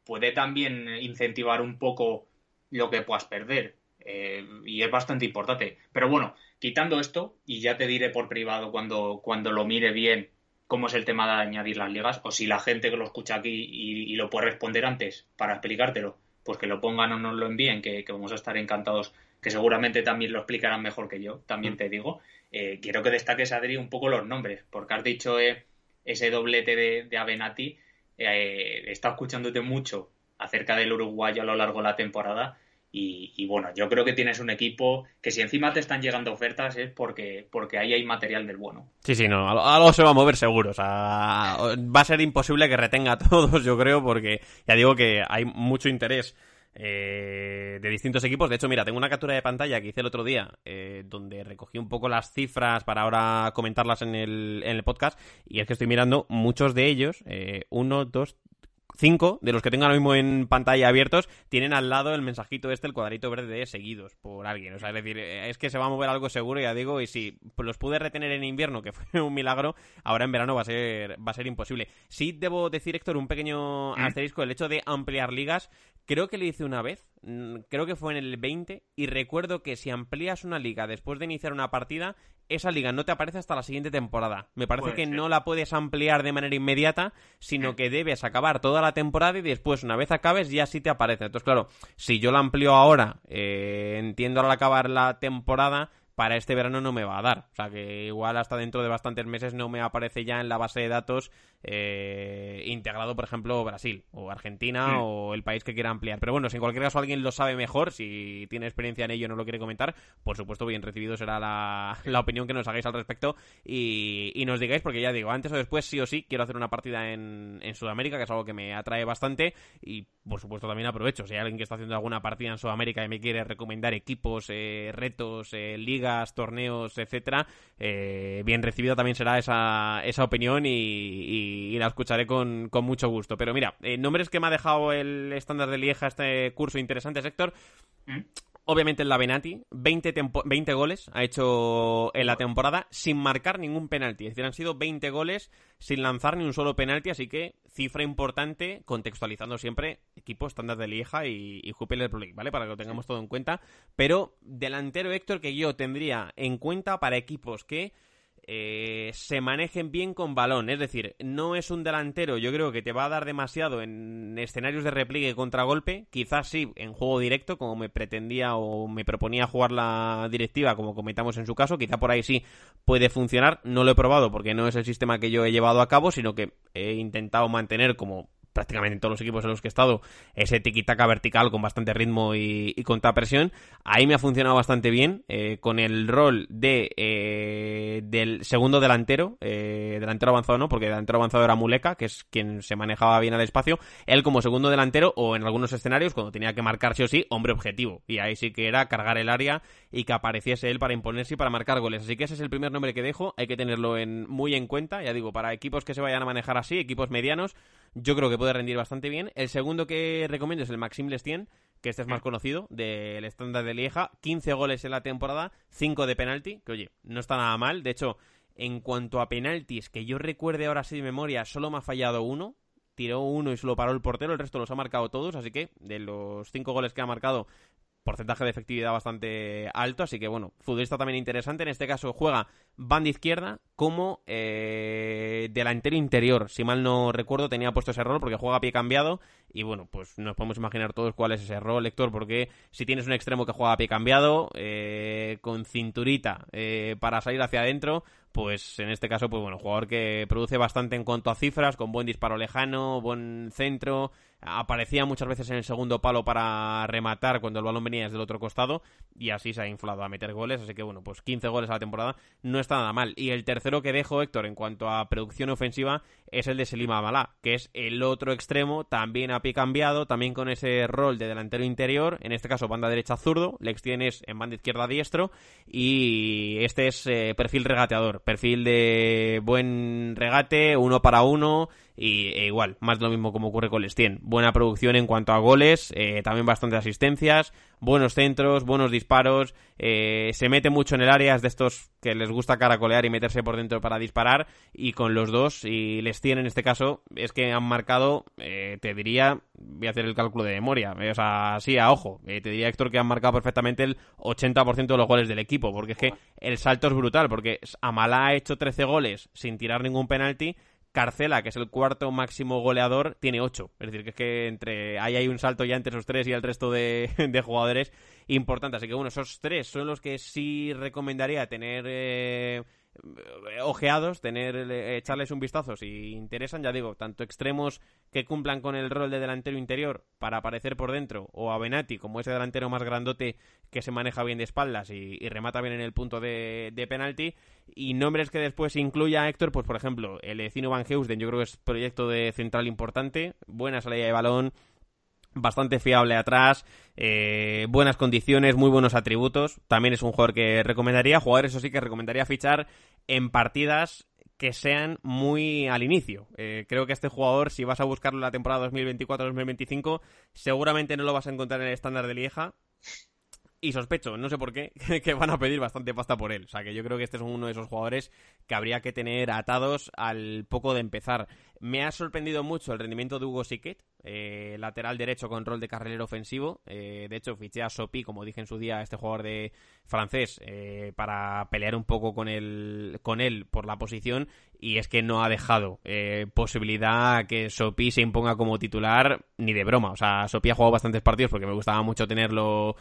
puede también incentivar un poco lo que puedas perder. Eh, y es bastante importante. Pero bueno, quitando esto, y ya te diré por privado cuando, cuando lo mire bien cómo es el tema de añadir las ligas, o si la gente que lo escucha aquí y, lo puede responder antes para explicártelo, pues que lo pongan o nos lo envíen, que, vamos a estar encantados, que seguramente también lo explicarán mejor que yo, también te digo. Eh, quiero que destaques, Adri, un poco los nombres, porque has dicho eh, ese doblete de, de Avenati, he estado escuchándote mucho acerca del uruguayo a lo largo de la temporada y, bueno, yo creo que tienes un equipo que si encima te están llegando ofertas es porque, porque ahí hay material del bueno. Sí, sí, no, algo se va a mover seguro. O sea, va a ser imposible que retenga a todos, yo creo, porque ya digo que hay mucho interés. Eh, de distintos equipos. De hecho, mira, tengo una captura de pantalla que hice el otro día, eh, donde recogí un poco las cifras para ahora comentarlas en el, en el podcast. Y es que estoy mirando muchos de ellos, eh, uno, dos, cinco de los que tengo ahora mismo en pantalla abiertos tienen al lado el mensajito este, el cuadrito verde de seguidos por alguien. O sea, es decir, es que se va a mover algo seguro, ya digo, y si los pude retener en invierno, que fue un milagro, ahora en verano va a ser, va a ser imposible. Sí debo decir, Héctor, un pequeño mm. asterisco, el hecho de ampliar ligas, creo que lo hice una vez, mm, creo que fue en el 20, y recuerdo que si amplías una liga después de iniciar una partida, esa liga no te aparece hasta la siguiente temporada. Me parece que no la puedes ampliar de manera inmediata, sino que debes acabar toda la temporada y después, una vez acabes, ya sí te aparece. Entonces, claro, si yo la amplío ahora, eh, entiendo al acabar la temporada, para este verano no me va a dar. O sea que igual hasta dentro de bastantes meses no me aparece ya en la base de datos eh, integrado, por ejemplo, Brasil o Argentina o el país que quiera ampliar. Pero bueno, si en cualquier caso alguien lo sabe mejor, si tiene experiencia en ello y no lo quiere comentar, por supuesto, bien recibido será la, opinión que nos hagáis al respecto y, nos digáis, porque ya digo, antes o después, sí o sí, quiero hacer una partida en, en Sudamérica, que es algo que me atrae bastante y por supuesto también aprovecho. Si hay alguien que está haciendo alguna partida en Sudamérica y me quiere recomendar equipos, eh, retos, eh, ligas, torneos, etcétera, bien recibida también será esa, esa opinión y la escucharé con, mucho gusto. Pero mira, eh, nombres que me ha dejado el estándar de Lieja este curso interesante, Héctor. ¿Mm? Obviamente el Lavenati, 20, 20 goles ha hecho en la temporada sin marcar ningún penalti. Es decir, han sido 20 goles sin lanzar ni un solo penalti, así que cifra importante, contextualizando siempre equipo estándar de Lieja y, y Jupiler Pro League, ¿vale? Para que lo tengamos todo en cuenta. Pero delantero Héctor que yo tendría en cuenta para equipos que eh, se manejen bien con balón. Es decir, no es un delantero, yo creo que te va a dar demasiado en escenarios de repliegue contra golpe. Quizás sí, en juego directo, como me pretendía o me proponía jugar la directiva, como comentamos en su caso. Quizá por ahí sí puede funcionar. No lo he probado porque no es el sistema que yo he llevado a cabo, sino que he intentado mantener como prácticamente en todos los equipos en los que he estado, ese tiki-taka vertical con bastante ritmo y, y contra presión. Ahí me ha funcionado bastante bien, eh, con el rol de eh, del segundo delantero, eh, delantero avanzado no, porque delantero avanzado era Muleka, que es quien se manejaba bien al espacio, él como segundo delantero o en algunos escenarios, cuando tenía que marcar sí o sí, hombre objetivo. Y ahí sí que era cargar el área y que apareciese él para imponerse y para marcar goles. Así que ese es el primer nombre que dejo, hay que tenerlo en, muy en cuenta, ya digo, para equipos que se vayan a manejar así, equipos medianos, yo creo que puede rendir bastante bien. El segundo que recomiendo es el Maxim Lestien, que este es más mm. conocido, del estándar de Lieja. 15 goles en la temporada, 5 de penalti, que oye, no está nada mal. De hecho, en cuanto a penaltis, que yo recuerde ahora sí de memoria, solo me ha fallado uno. Tiró uno y solo paró el portero, el resto los ha marcado todos, así que de los 5 goles que ha marcado, porcentaje de efectividad bastante alto, así que bueno, futbolista también interesante. En este caso juega banda izquierda como eh, delantero interior. Si mal no recuerdo, tenía puesto ese rol porque juega a pie cambiado. Y bueno, pues nos podemos imaginar todos cuál es ese rol, lector, porque si tienes un extremo que juega a pie cambiado, eh, con cinturita eh, para salir hacia adentro, pues en este caso, pues bueno, jugador que produce bastante en cuanto a cifras, con buen disparo lejano, buen centro, aparecía muchas veces en el segundo palo para rematar cuando el balón venía desde el otro costado y así se ha inflado a meter goles, así que bueno, pues 15 goles a la temporada no está nada mal. Y el tercero que dejo, Héctor, en cuanto a producción ofensiva es el de Selima Malá, que es el otro extremo, también a pie cambiado, también con ese rol de delantero interior, en este caso banda derecha zurdo, le extienes en banda izquierda diestro y este es eh, perfil regateador, perfil de buen regate, uno para uno, y e igual, más lo mismo como ocurre con Lestien. Buena producción en cuanto a goles, eh, también bastantes asistencias, buenos centros, buenos disparos, eh, se mete mucho en el área, es de estos que les gusta caracolear y meterse por dentro para disparar, y con los dos, y Lestien en este caso, es que han marcado, eh, te diría, voy a hacer el cálculo de memoria, o sea, sí, a ojo, te diría Héctor que han marcado perfectamente el 80% de los goles del equipo, porque es que el salto es brutal, porque Amala ha hecho 13 goles sin tirar ningún penalti, Carcela, que es el cuarto máximo goleador, tiene ocho. Es decir, que es que entre ahí hay un salto ya entre esos tres y el resto de, jugadores importante. Así que bueno, esos tres son los que sí recomendaría tener eh, ojeados, tener, eh, echarles un vistazo si interesan, ya digo, tanto extremos que cumplan con el rol de delantero interior para aparecer por dentro, o a Benati como ese delantero más grandote que se maneja bien de espaldas y, remata bien en el punto de, penalti, y nombres que después incluya a Héctor, pues por ejemplo, el Ecino Van Heusden, yo creo que es proyecto de central importante, buena salida de balón, bastante fiable atrás, eh, buenas condiciones, muy buenos atributos. También es un jugador que recomendaría, jugador eso sí que recomendaría fichar en partidas que sean muy al inicio. Eh, creo que este jugador, si vas a buscarlo en la temporada 2024-2025, seguramente no lo vas a encontrar en el estándar de Lieja. Y sospecho, no sé por qué, que van a pedir bastante pasta por él. O sea que yo creo que este es uno de esos jugadores que habría que tener atados al poco de empezar. Me ha sorprendido mucho el rendimiento de Hugo Siquet, eh, lateral derecho con rol de carrilero ofensivo. Eh, de hecho, fiché a Sopi, como dije en su día, este jugador de francés, eh, para pelear un poco con, el, con él por la posición. Y es que no ha dejado posibilidad que Sopi se imponga como titular ni de broma. O sea, Sopi ha jugado bastantes partidos porque me gustaba mucho tenerlo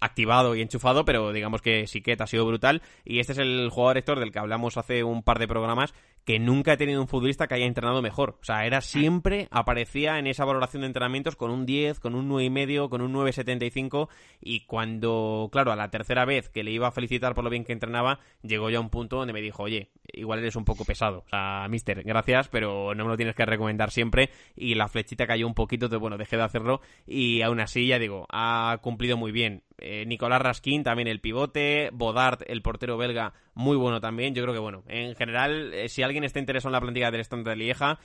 activado y enchufado, pero digamos que Siquet ha sido brutal. Y este es el jugador Héctor del que hablamos hace un par de programas que nunca he tenido un futbolista que haya entrenado mejor. O sea, era siempre, aparecía en esa valoración de entrenamientos con un 10, con un 9,5, con un 9,75 y cuando, claro, a la tercera vez que le iba a felicitar por lo bien que entrenaba, llegó ya a un punto donde me dijo, oye, igual eres un poco pesado. O sea, mister, gracias, pero no me lo tienes que recomendar siempre y la flechita cayó un poquito, entonces bueno, dejé de hacerlo y aún así, ya digo, ha cumplido muy bien. Eh, Nicolás Raskin también el pivote, Bodart el portero belga muy bueno también. Yo creo que bueno, en general eh, si alguien está interesado en la plantilla del Estante de Lieja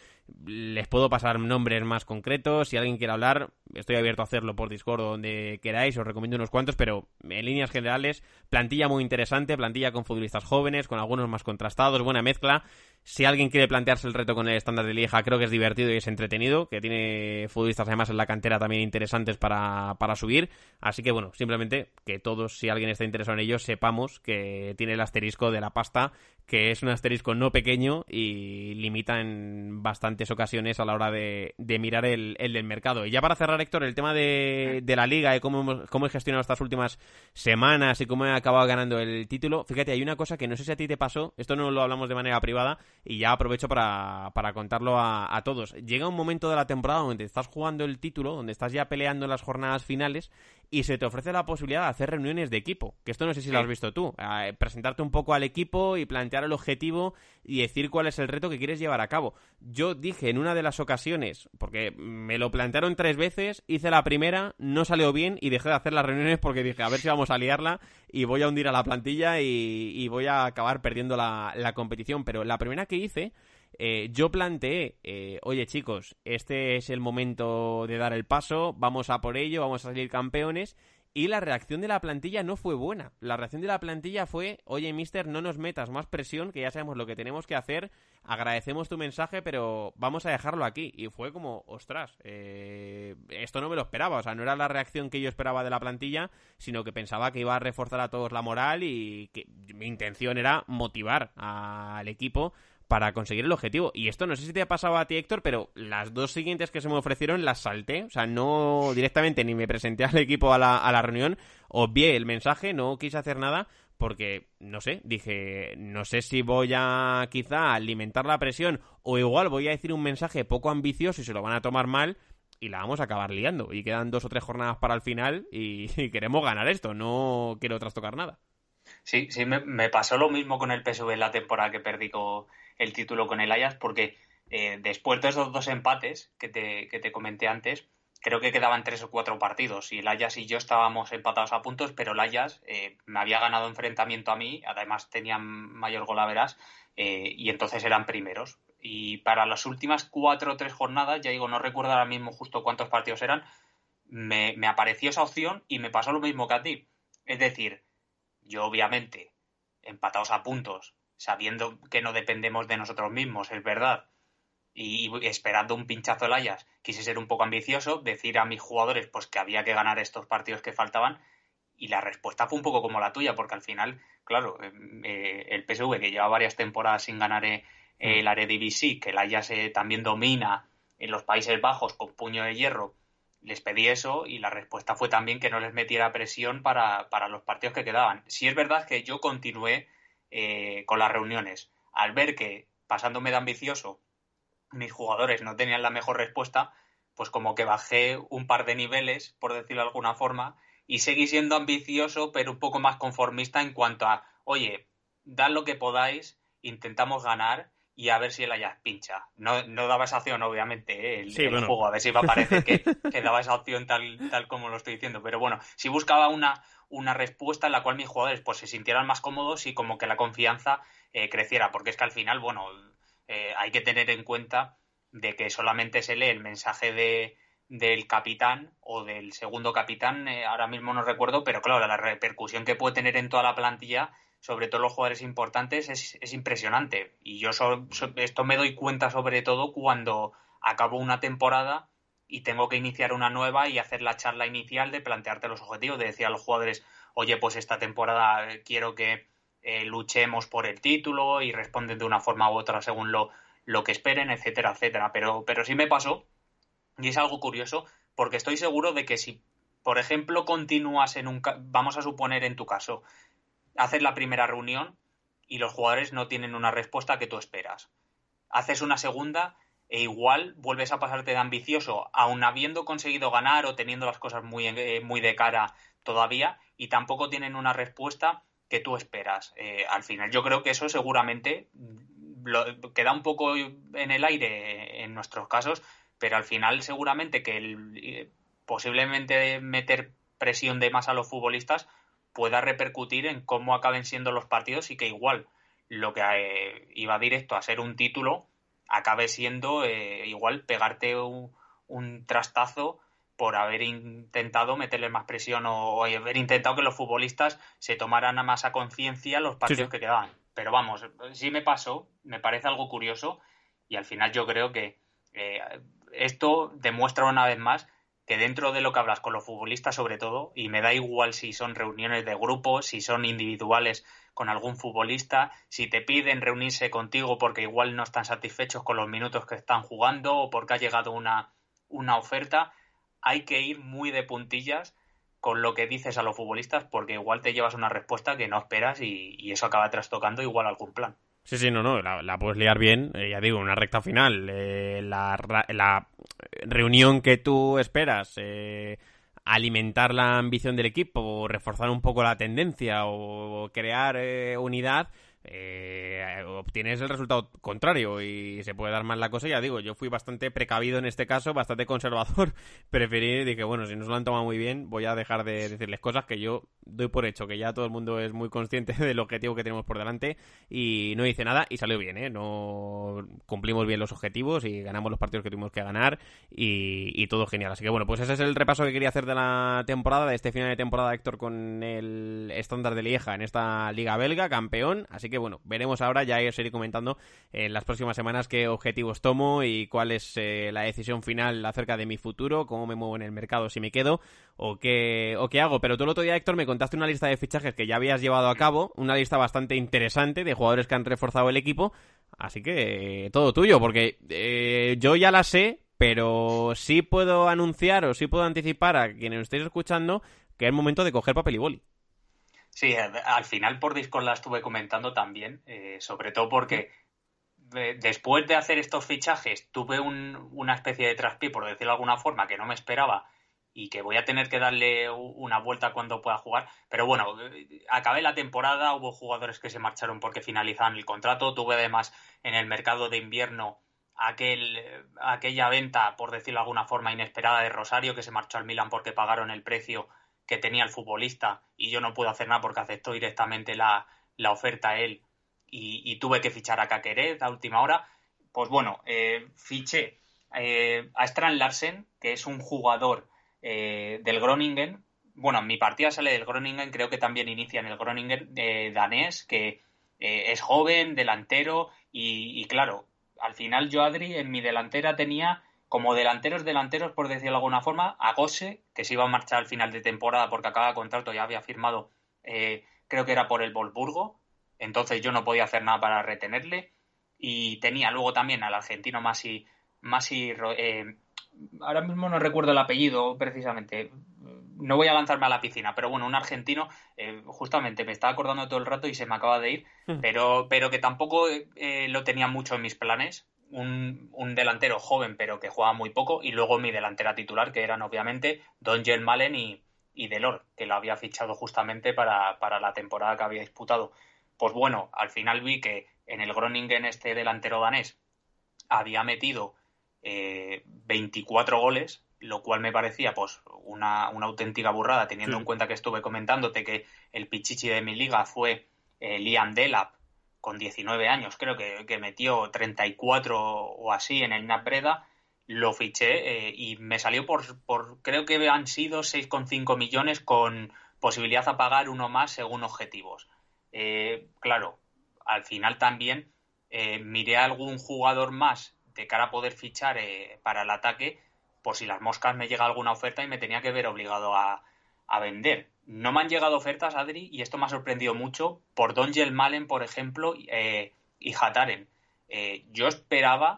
les puedo pasar nombres más concretos. Si alguien quiere hablar, estoy abierto a hacerlo por Discord o donde queráis. Os recomiendo unos cuantos, pero en líneas generales, plantilla muy interesante, plantilla con futbolistas jóvenes, con algunos más contrastados, buena mezcla. Si alguien quiere plantearse el reto con el estándar de Lieja, creo que es divertido y es entretenido, que tiene futbolistas además en la cantera también interesantes para, para subir. Así que bueno, simplemente que todos, si alguien está interesado en ellos, sepamos que tiene el asterisco de la pasta que es un asterisco no pequeño y limita en bastantes ocasiones a la hora de, mirar el, del mercado. Y ya para cerrar, Héctor, el tema de, la liga y cómo, cómo he gestionado estas últimas semanas y cómo he acabado ganando el título, fíjate, hay una cosa que no sé si a ti te pasó, esto no lo hablamos de manera privada y ya aprovecho para, contarlo a, a todos. Llega un momento de la temporada donde estás jugando el título, donde estás ya peleando en las jornadas finales y se te ofrece la posibilidad de hacer reuniones de equipo. Que esto no sé si lo has visto tú. presentarte un poco al equipo y plantear el objetivo y decir cuál es el reto que quieres llevar a cabo. Yo dije en una de las ocasiones, porque me lo plantearon tres veces, hice la primera, no salió bien y dejé de hacer las reuniones porque dije, a ver si vamos a liarla y voy a hundir a la plantilla y, voy a acabar perdiendo la, la competición. Pero la primera que hice eh, yo planteé, eh, oye chicos, este es el momento de dar el paso, vamos a por ello, vamos a salir campeones. Y la reacción de la plantilla no fue buena. La reacción de la plantilla fue, oye, mister, no nos metas más presión, que ya sabemos lo que tenemos que hacer. Agradecemos tu mensaje, pero vamos a dejarlo aquí. Y fue como, ostras, eh, esto no me lo esperaba. O sea, no era la reacción que yo esperaba de la plantilla, sino que pensaba que iba a reforzar a todos la moral y que mi intención era motivar al equipo para conseguir el objetivo. Y esto no sé si te ha pasado a ti, Héctor, pero las dos siguientes que se me ofrecieron las salté. O sea, no directamente ni me presenté al equipo a la, a la reunión, obvié el mensaje, no quise hacer nada porque, no sé, dije, no sé si voy a quizá alimentar la presión o igual voy a decir un mensaje poco ambicioso y se lo van a tomar mal y la vamos a acabar liando. Y quedan dos o tres jornadas para el final y, queremos ganar esto, no quiero trastocar nada. Sí, sí, me, pasó lo mismo con el PSV en la temporada que perdí el título con el Ajax, porque eh, después de esos dos empates que te, que te comenté antes, creo que quedaban tres o cuatro partidos y el Ayas y yo estábamos empatados a puntos, pero el Ayas eh, me había ganado enfrentamiento a mí, además tenían mayor golaveras eh, y entonces eran primeros. Y para las últimas cuatro o tres jornadas, ya digo, no recuerdo ahora mismo justo cuántos partidos eran, me, me apareció esa opción y me pasó lo mismo que a ti. Es decir, yo obviamente, empatados a puntos, sabiendo que no dependemos de nosotros mismos, es verdad, y esperando un pinchazo del Ayas, quise ser un poco ambicioso, decir a mis jugadores pues que había que ganar estos partidos que faltaban y la respuesta fue un poco como la tuya, porque al final, claro, em, eh, el PSV que lleva varias temporadas sin ganar eh, el Eredivisie, que el Ajax también domina en los Países Bajos con puño de hierro, les pedí eso y la respuesta fue también que no les metiera presión para, para los partidos que quedaban. Si es verdad que yo continué eh, con las reuniones. Al ver que, pasándome de ambicioso, mis jugadores no tenían la mejor respuesta, pues como que bajé un par de niveles, por decirlo de alguna forma, y seguí siendo ambicioso, pero un poco más conformista en cuanto a, oye, dad lo que podáis, intentamos ganar y a ver si el Ajax pincha. No, no daba esa opción, obviamente, ¿eh? el, juego, a ver si va a parecer que, que, daba esa opción tal, tal como lo estoy diciendo. Pero bueno, si buscaba una, una respuesta en la cual mis jugadores pues se sintieran más cómodos y como que la confianza eh, creciera, porque es que al final, bueno, eh, hay que tener en cuenta de que solamente se lee el mensaje de, del capitán o del segundo capitán, eh, ahora mismo no recuerdo, pero claro, la repercusión que puede tener en toda la plantilla, sobre todo los jugadores importantes, es, impresionante. Y yo esto me doy cuenta sobre todo cuando acabo una temporada y tengo que iniciar una nueva y hacer la charla inicial de plantearte los objetivos, de decir a los jugadores, oye, pues esta temporada quiero que eh, luchemos por el título y responden de una forma u otra según lo, lo que esperen, etcétera, etcétera. Pero, pero sí me pasó, y es algo curioso, porque estoy seguro de que si, por ejemplo, continúas en un... Vamos a suponer en tu caso, haces la primera reunión y los jugadores no tienen una respuesta que tú esperas. Haces una segunda e igual vuelves a pasarte de ambicioso, aun habiendo conseguido ganar o teniendo las cosas muy, eh, muy de cara todavía, y tampoco tienen una respuesta que tú esperas. Eh, al final yo creo que eso seguramente queda un poco en el aire en nuestros casos, pero al final seguramente que el, eh, posiblemente meter presión de más a los futbolistas pueda repercutir en cómo acaben siendo los partidos y que igual lo que eh, iba directo a ser un título acabe siendo igual pegarte un trastazo por haber intentado meterle más presión o, haber intentado que los futbolistas se tomaran a más a conciencia los partidos que quedaban. Pero vamos, sí me pasó, me parece algo curioso y al final yo creo que eh, esto demuestra una vez más que dentro de lo que hablas con los futbolistas sobre todo, y me da igual si son reuniones de grupo, si son individuales con algún futbolista, si te piden reunirse contigo porque igual no están satisfechos con los minutos que están jugando o porque ha llegado una, una oferta, hay que ir muy de puntillas con lo que dices a los futbolistas porque igual te llevas una respuesta que no esperas y, eso acaba trastocando igual algún plan. Sí, sí, no, no, la, puedes liar bien, eh, ya digo, una recta final, eh, la, la, reunión que tú esperas, eh, alimentar la ambición del equipo, reforzar un poco la tendencia o crear unidad, eh, obtienes el resultado contrario y se puede dar mal la cosa. Ya digo, yo fui bastante precavido en este caso, bastante conservador. Preferí, dije, bueno, si no se lo han tomado muy bien, voy a dejar de decirles cosas que yo doy por hecho, que ya todo el mundo es muy consciente del objetivo que tenemos por delante y no hice nada y salió bien, ¿eh? No cumplimos bien los objetivos y ganamos los partidos que tuvimos que ganar y, todo genial. Así que bueno, pues ese es el repaso que quería hacer de la temporada, de este final de temporada, Héctor, con el estándar de Lieja en esta liga belga, campeón. Así que bueno, veremos ahora, ya os iré comentando en las próximas semanas qué objetivos tomo y cuál es eh, la decisión final acerca de mi futuro, cómo me muevo en el mercado, si me quedo o qué, o qué hago. Pero tú el otro día, Héctor, me contaste una lista de fichajes que ya habías llevado a cabo, una lista bastante interesante de jugadores que han reforzado el equipo, así que todo tuyo, porque eh, yo ya la sé, pero sí puedo anunciar o sí puedo anticipar a quienes estéis escuchando que es momento de coger papel y boli. Sí, al final por Discord la estuve comentando también, eh, sobre todo porque después de hacer estos fichajes tuve una especie de traspié, por decirlo de alguna forma, que no me esperaba y que voy a tener que darle una vuelta cuando pueda jugar. Pero bueno, acabé la temporada, hubo jugadores que se marcharon porque finalizaban el contrato, tuve además en el mercado de invierno aquel, aquella venta, por decirlo de alguna forma, inesperada de Rosario, que se marchó al Milan porque pagaron el precio que tenía el futbolista y yo no puedo hacer nada porque aceptó directamente la, oferta a él y, tuve que fichar a Caqueret a última hora. Pues bueno, eh, fiché eh, a Strand Larsen, que es un jugador eh, del Groningen. Bueno, mi partida sale del Groningen, creo que también inicia en el Groningen danés, que es joven, delantero y, claro, al final yo, Adri, en mi delantera tenía como delanteros delanteros, por decirlo de alguna forma, a Gose, que se iba a marchar al final de temporada porque acaba contrato, ya había firmado, eh, creo que era por el Volburgo, entonces yo no podía hacer nada para retenerle. Y tenía luego también al argentino Masi, Masi eh, ahora mismo no recuerdo el apellido precisamente, no voy a lanzarme a la piscina, pero bueno, un argentino, eh, justamente me estaba acordando todo el rato y se me acaba de ir, pero, pero que tampoco lo tenía mucho en mis planes, un, delantero joven pero que juega muy poco y luego mi delantera titular que eran obviamente Don Malen y, y Delor, que lo había fichado justamente para, la temporada que había disputado. Pues bueno, al final vi que en el Groningen este delantero danés había metido 24 eh, goles, lo cual me parecía pues una, auténtica burrada, teniendo en cuenta que estuve comentándote que el pichichi de mi liga fue eh, Liam Delap, con 19 años, creo que, que metió 34 o así en el Breda, lo fiché eh, y me salió por, por, creo que han sido 6,5 millones con posibilidad a pagar uno más según objetivos. Eh, claro, al final también eh, miré a algún jugador más de cara a poder fichar para el ataque por si las moscas me llega alguna oferta y me tenía que ver obligado a, a vender. No me han llegado ofertas, Adri, y esto me ha sorprendido mucho, por Don Malen, por ejemplo, eh, y Hataren. Eh, yo esperaba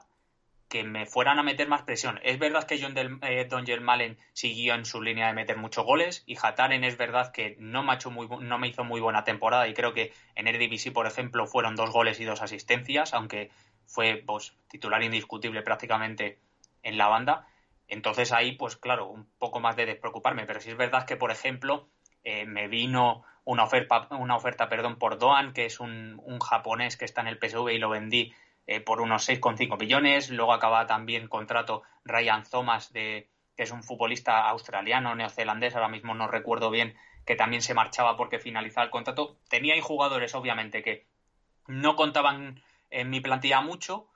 que me fueran a meter más presión. Es verdad que John del, eh, Don Malen siguió en su línea de meter muchos goles y Hataren es verdad que no me, muy, no me hizo muy buena temporada y creo que en Eredivisie, por ejemplo, fueron dos goles y dos asistencias, aunque fue pues, titular indiscutible prácticamente en la banda. Entonces ahí, pues claro, un poco más de despreocuparme. Pero sí es verdad que, por ejemplo, eh, me vino una oferta, una oferta perdón, por Doan, que es un, japonés que está en el PSV y lo vendí eh, por unos 6,5 millones. Luego acaba también contrato Ryan Thomas, de, que es un futbolista australiano, neozelandés, ahora mismo no recuerdo bien, que también se marchaba porque finalizaba el contrato. Tenía ahí jugadores, obviamente, que no contaban en mi plantilla mucho,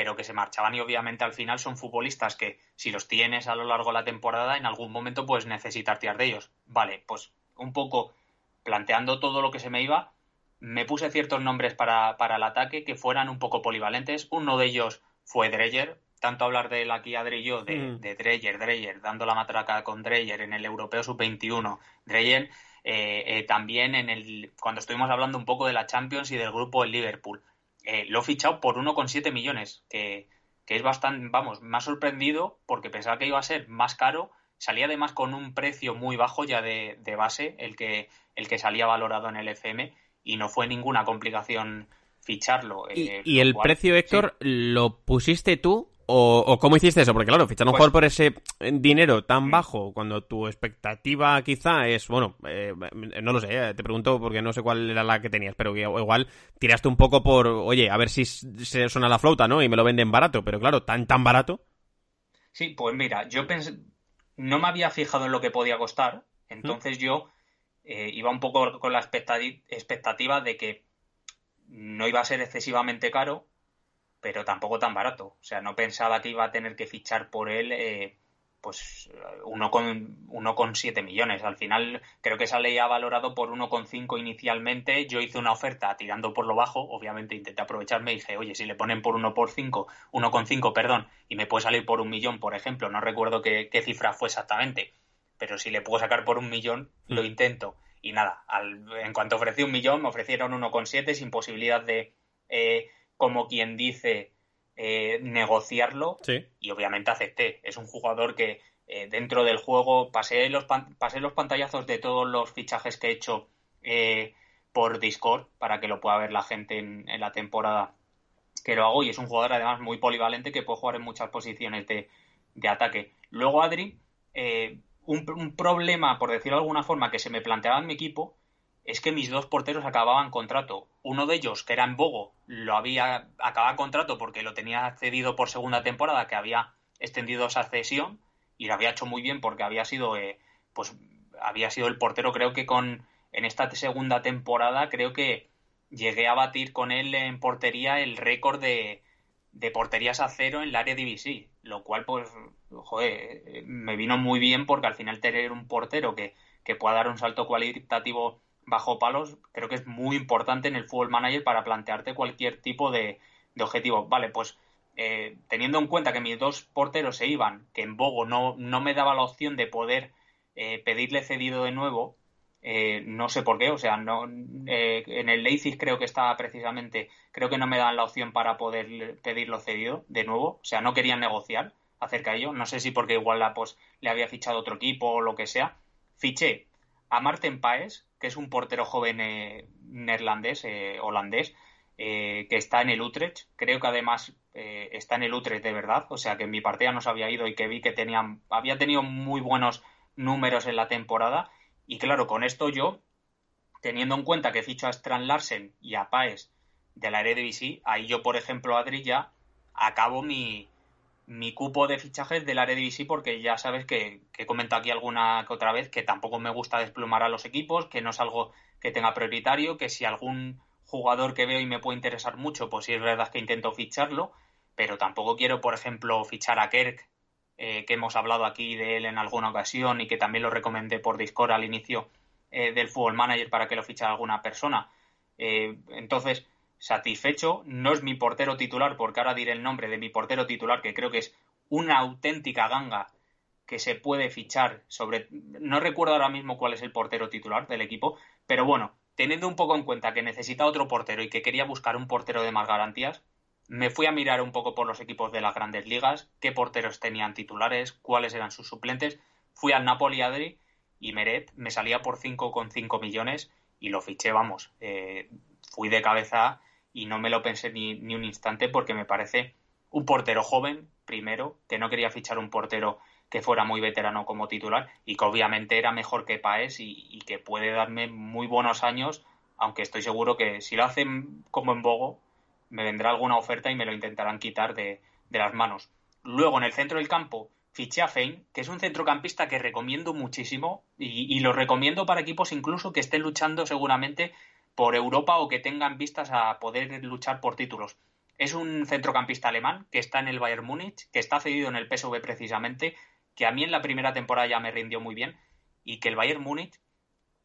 pero que se marchaban y obviamente al final son futbolistas que si los tienes a lo largo de la temporada en algún momento puedes necesitar tirar de ellos. Vale, pues un poco planteando todo lo que se me iba, me puse ciertos nombres para, el ataque que fueran un poco polivalentes. Uno de ellos fue Dreyer, tanto hablar de él aquí, Adri y yo, de, mm. de Dreyer, Dreyer, dando la matraca con Dreyer en el Europeo Sub-21. Dreyer eh, eh, también en el, cuando estuvimos hablando un poco de la Champions y del grupo del Liverpool. Eh, lo he fichado por 1,7 millones, que, es bastante, vamos, me ha sorprendido porque pensaba que iba a ser más caro. Salía además con un precio muy bajo ya de, base, el que, el que salía valorado en el FM, y no fue ninguna complicación ficharlo. ¿Y, eh, el precio, Héctor, lo pusiste tú o, cómo hiciste eso? Porque claro, fichar un pues jugador por ese dinero tan bajo, cuando tu expectativa quizá es, bueno, eh, no lo sé, eh, te pregunto porque no sé cuál era la que tenías, pero igual tiraste un poco por, oye, a ver si se suena la flauta, ¿no? Y me lo venden barato, pero claro, tan, tan barato. Sí, pues mira, yo pensé, no me había fijado en lo que podía costar, entonces yo eh, iba un poco con la expectativa de que no iba a ser excesivamente caro, pero tampoco tan barato. O sea, no pensaba que iba a tener que fichar por él eh, pues uno con, uno con 7 millones. Al final creo que esa ley ha valorado por 1,5 inicialmente. Yo hice una oferta tirando por lo bajo. Obviamente intenté aprovecharme y dije, oye, si le ponen por 1 por 5, 1,5, perdón, y me puede salir por un millón, por ejemplo, no recuerdo qué, cifra fue exactamente, pero si le puedo sacar por un millón, lo mm. intento. Y nada, en cuanto ofrecí un millón, me ofrecieron 1,7 sin posibilidad de... Eh, como quien dice, eh, negociarlo y obviamente acepté. Es un jugador que eh, dentro del juego pasé los, pasé los pantallazos de todos los fichajes que he hecho eh, por Discord para que lo pueda ver la gente en, la temporada que lo hago y es un jugador además muy polivalente que puede jugar en muchas posiciones de, ataque. Luego Adri, eh, un, un, problema, por decirlo de alguna forma, que se me planteaba en mi equipo es que mis dos porteros acababan contrato. Uno de ellos, que era en Bogo, lo había acabado contrato porque lo tenía cedido por segunda temporada, que había extendido esa cesión y lo había hecho muy bien porque había sido, eh, pues, había sido el portero, creo que con en esta segunda temporada creo que llegué a batir con él en portería el récord de, de porterías a cero en el área DVC, lo cual, pues, joder, me vino muy bien porque al final tener un portero que, que pueda dar un salto cualitativo bajo palos creo que es muy importante en el fútbol manager para plantearte cualquier tipo de, objetivo. Vale, pues eh, teniendo en cuenta que mis dos porteros se iban, que en Bogo no, no me daba la opción de poder eh, pedirle cedido de nuevo, eh, no sé por qué, o sea, no, en el Leipzig creo que estaba precisamente, creo que no me dan la opción para poder pedirlo cedido de nuevo, o sea, no querían negociar acerca de ello, no sé si porque igual la, pues, le había fichado otro equipo o lo que sea, fiché a Marten Paes, que es un portero joven eh, neerlandés, eh, holandés, eh, que está en el Utrecht. Creo que además está en el Utrecht de verdad, o sea que en mi partida no se había ido y que vi que tenían, había tenido muy buenos números en la temporada. Y claro, con esto yo, teniendo en cuenta que ficho a Strand Larsen y a Paes de la Eredivisie, ahí yo, por ejemplo, Adri, ya acabo mi, mi cupo de fichajes del Eredivisie porque ya sabes que, he comentado aquí alguna que otra vez que tampoco me gusta desplumar a los equipos, que no es algo que tenga prioritario, que si algún jugador que veo y me puede interesar mucho, pues sí es verdad que intento ficharlo, pero tampoco quiero, por ejemplo, fichar a Kirk, eh, que hemos hablado aquí de él en alguna ocasión y que también lo recomendé por Discord al inicio eh, del Fútbol Manager para que lo fichara alguna persona. Eh, entonces, satisfecho. No es mi portero titular, porque ahora diré el nombre de mi portero titular, que creo que es una auténtica ganga que se puede fichar sobre. No recuerdo ahora mismo cuál es el portero titular del equipo, pero bueno, teniendo un poco en cuenta que necesita otro portero y que quería buscar un portero de más garantías, me fui a mirar un poco por los equipos de las grandes ligas, qué porteros tenían titulares, cuáles eran sus suplentes. Fui al Napoli Adri y Meret me salía por 5,5 millones y lo fiché, vamos. Eh, fui de cabeza y no me lo pensé ni, ni un instante porque me parece un portero joven, primero, que no quería fichar un portero que fuera muy veterano como titular y que obviamente era mejor que Paes y, que puede darme muy buenos años, aunque estoy seguro que si lo hacen como en Bogo, me vendrá alguna oferta y me lo intentarán quitar de, las manos. Luego, en el centro del campo, fiché a Fein, que es un centrocampista que recomiendo muchísimo y, y, lo recomiendo para equipos incluso que estén luchando seguramente por Europa o que tengan vistas a poder luchar por títulos. Es un centrocampista alemán que está en el Bayern Múnich, que está cedido en el PSV precisamente, que a mí en la primera temporada ya me rindió muy bien y que el Bayern Múnich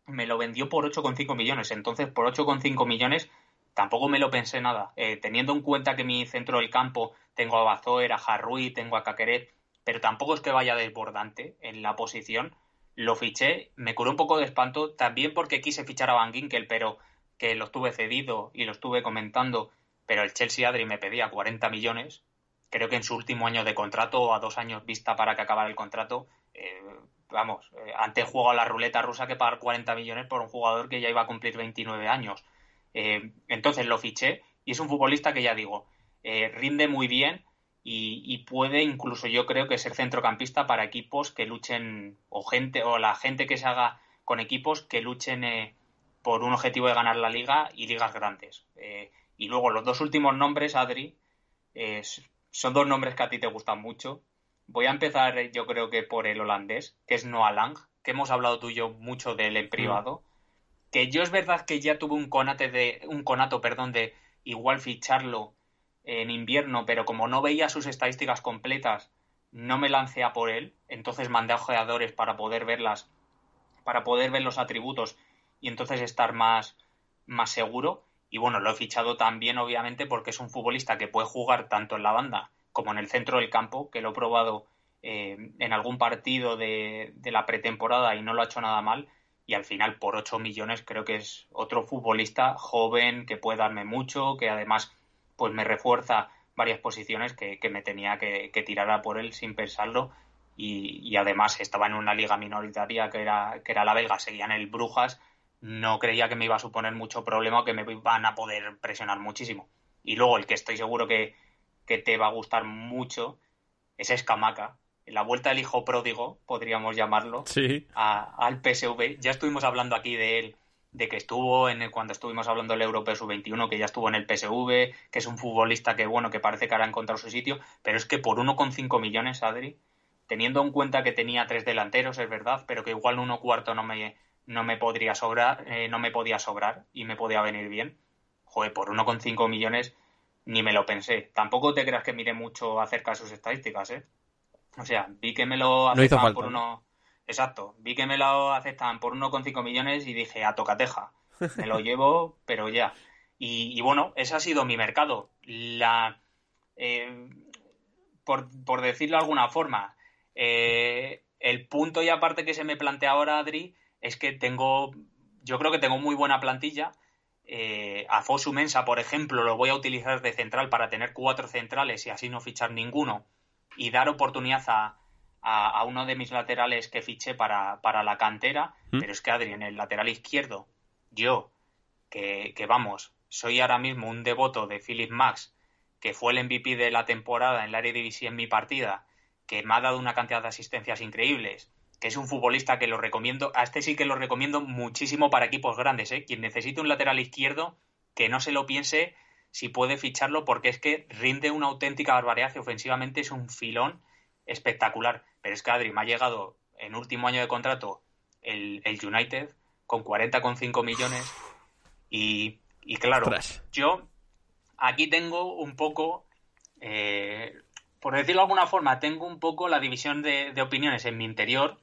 me lo vendió por 8,5 millones. Entonces, por 8,5 millones tampoco me lo pensé nada. Eh, teniendo en cuenta que mi centro del campo tengo a Bazoer, a Harrui, tengo a Caqueret, pero tampoco es que vaya desbordante en la posición. Lo fiché, me curó un poco de espanto, también porque quise fichar a Van Ginkel, pero que lo estuve cedido y lo estuve comentando, pero el Chelsea Adri me pedía 40 millones. Creo que en su último año de contrato o a dos años vista para que acabara el contrato, eh, vamos, eh, antes juego a la ruleta rusa que pagar 40 millones por un jugador que ya iba a cumplir 29 años. Eh, entonces lo fiché y es un futbolista que ya digo, rinde muy bien y, y, puede incluso yo creo que ser centrocampista para equipos que luchen o gente o la gente que se haga con equipos que luchen por un objetivo de ganar la liga y ligas grandes. Eh, y luego los dos últimos nombres, Adri, son dos nombres que a ti te gustan mucho. Voy a empezar, yo creo que por el holandés, que es Noah Lang, que hemos hablado tú y yo mucho de él en privado. Que yo es verdad que ya tuve un conate de, un conato, perdón, de igual ficharlo en invierno, pero como no veía sus estadísticas completas, no me lancé a por él. Entonces mandé a ojeadores para poder verlas, para poder ver los atributos y entonces estar más, más seguro. Y bueno, lo he fichado también, obviamente, porque es un futbolista que puede jugar tanto en la banda como en el centro del campo, que lo he probado eh, en algún partido de, de, la pretemporada y no lo ha hecho nada mal. Y al final, por 8 millones, creo que es otro futbolista joven que puede darme mucho, que además pues me refuerza varias posiciones que, que me tenía que, tirar a por él sin pensarlo. Y, y, además estaba en una liga minoritaria que era, que era la belga, seguía en el Brujas no creía que me iba a suponer mucho problema o que me iban a poder presionar muchísimo. Y luego el que estoy seguro que, te va a gustar mucho es Escamaca. La vuelta del hijo pródigo, podríamos llamarlo, sí. al PSV. Ya estuvimos hablando aquí de él, de que estuvo en el, cuando estuvimos hablando del Europeo Sub-21, que ya estuvo en el PSV, que es un futbolista que, bueno, que parece que ahora ha encontrado su sitio, pero es que por 1,5 millones, Adri, teniendo en cuenta que tenía tres delanteros, es verdad, pero que igual uno cuarto no me, no me podría sobrar, eh, no me podía sobrar y me podía venir bien joder, por 1,5 millones ni me lo pensé. Tampoco te creas que mire mucho acerca de sus estadísticas, ¿eh? O sea, vi que me lo aceptaban por uno... Exacto, vi que me lo aceptan por 1,5 millones y dije, a tocateja, me lo llevo, pero ya. Y, bueno, ese ha sido mi mercado. La... Eh, por, por, decirlo de alguna forma, eh, el punto y aparte que se me plantea ahora, Adri, es que tengo, yo creo que tengo muy buena plantilla, eh, a Fosu Mensa, por ejemplo, lo voy a utilizar de central para tener cuatro centrales y así no fichar ninguno y dar oportunidad a, a, uno de mis laterales que fiché para, para la cantera. ¿Mm? Pero es que, Adri, en el lateral izquierdo, yo, que, que vamos, soy ahora mismo un devoto de Philip Max, que fue el MVP de la temporada en la Eredivisie en mi partida, que me ha dado una cantidad de asistencias increíbles, que es un futbolista que lo recomiendo, a este sí que lo recomiendo muchísimo para equipos grandes, ¿eh? Quien necesite un lateral izquierdo, que no se lo piense si puede ficharlo, porque es que rinde una auténtica barbaridad y ofensivamente es un filón espectacular. Pero es que Adri me ha llegado en último año de contrato el, United con 40,5 millones y, y claro, yo aquí tengo un poco eh, por decirlo de alguna forma, tengo un poco la división de, de, opiniones en mi interior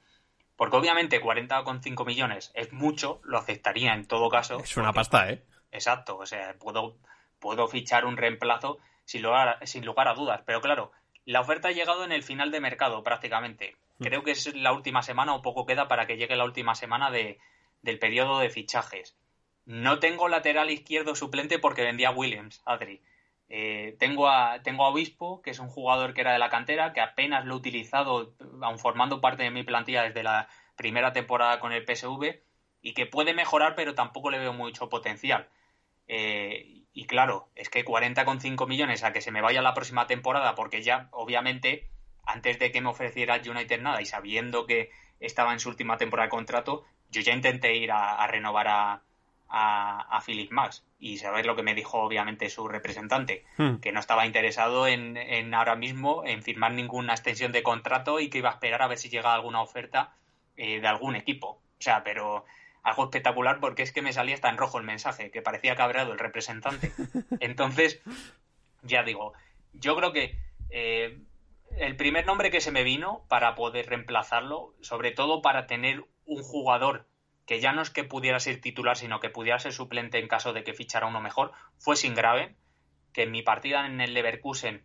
porque obviamente 40,5 millones es mucho, lo aceptaría en todo caso. Es una pasta, ¿eh? Exacto, o sea, puedo, puedo fichar un reemplazo sin lugar, sin lugar a dudas. Pero claro, la oferta ha llegado en el final de mercado prácticamente. Mm. Creo que es la última semana o poco queda para que llegue la última semana de, del periodo de fichajes. No tengo lateral izquierdo suplente porque vendía Williams, Adri. Eh, tengo, a, tengo a Obispo, que es un jugador que era de la cantera, que apenas lo he utilizado, aun formando parte de mi plantilla desde la primera temporada con el PSV, y que puede mejorar, pero tampoco le veo mucho potencial. Eh, y claro, es que 40,5 millones a que se me vaya la próxima temporada, porque ya, obviamente, antes de que me ofreciera United nada y sabiendo que estaba en su última temporada de contrato, yo ya intenté ir a renovar a, a, Philip Max y saber lo que me dijo obviamente su representante, hmm. que no estaba interesado en, ahora mismo en firmar ninguna extensión de contrato y que iba a esperar a ver si llega alguna oferta eh, de algún equipo. O sea, pero algo espectacular porque es que me salía hasta en rojo el mensaje, que parecía cabreado el representante. Entonces, ya digo, yo creo que eh, el primer nombre que se me vino para poder reemplazarlo, sobre todo para tener un jugador que ya no es que pudiera ser titular, sino que pudiera ser suplente en caso de que fichara uno mejor, fue sin grave, que mi partida en el Leverkusen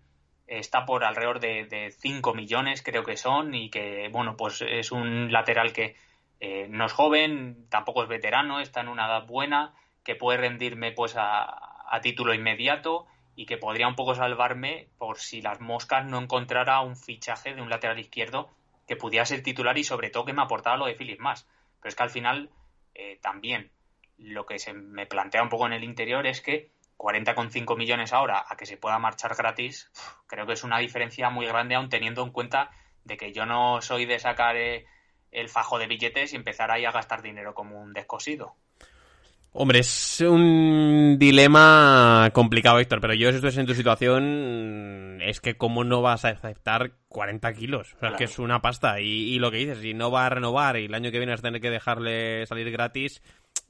está por alrededor de, 5 millones, creo que son, y que, bueno, pues es un lateral que eh, no es joven, tampoco es veterano, está en una edad buena, que puede rendirme pues a, a título inmediato y que podría un poco salvarme por si las moscas no encontrara un fichaje de un lateral izquierdo que pudiera ser titular y sobre todo que me aportara lo de Philip Más. Pero es que al final eh, también lo que se me plantea un poco en el interior es que 40,5 millones ahora a que se pueda marchar gratis, creo que es una diferencia muy grande aún teniendo en cuenta de que yo no soy de sacar eh, el fajo de billetes y empezar ahí a gastar dinero como un descosido. Hombre, es un dilema complicado, Héctor, pero yo si estoy en tu situación, es que cómo no vas a aceptar 40 kilos. O sea, que es una pasta. Y, y, lo que dices, si no va a renovar y el año que viene vas a tener que dejarle salir gratis,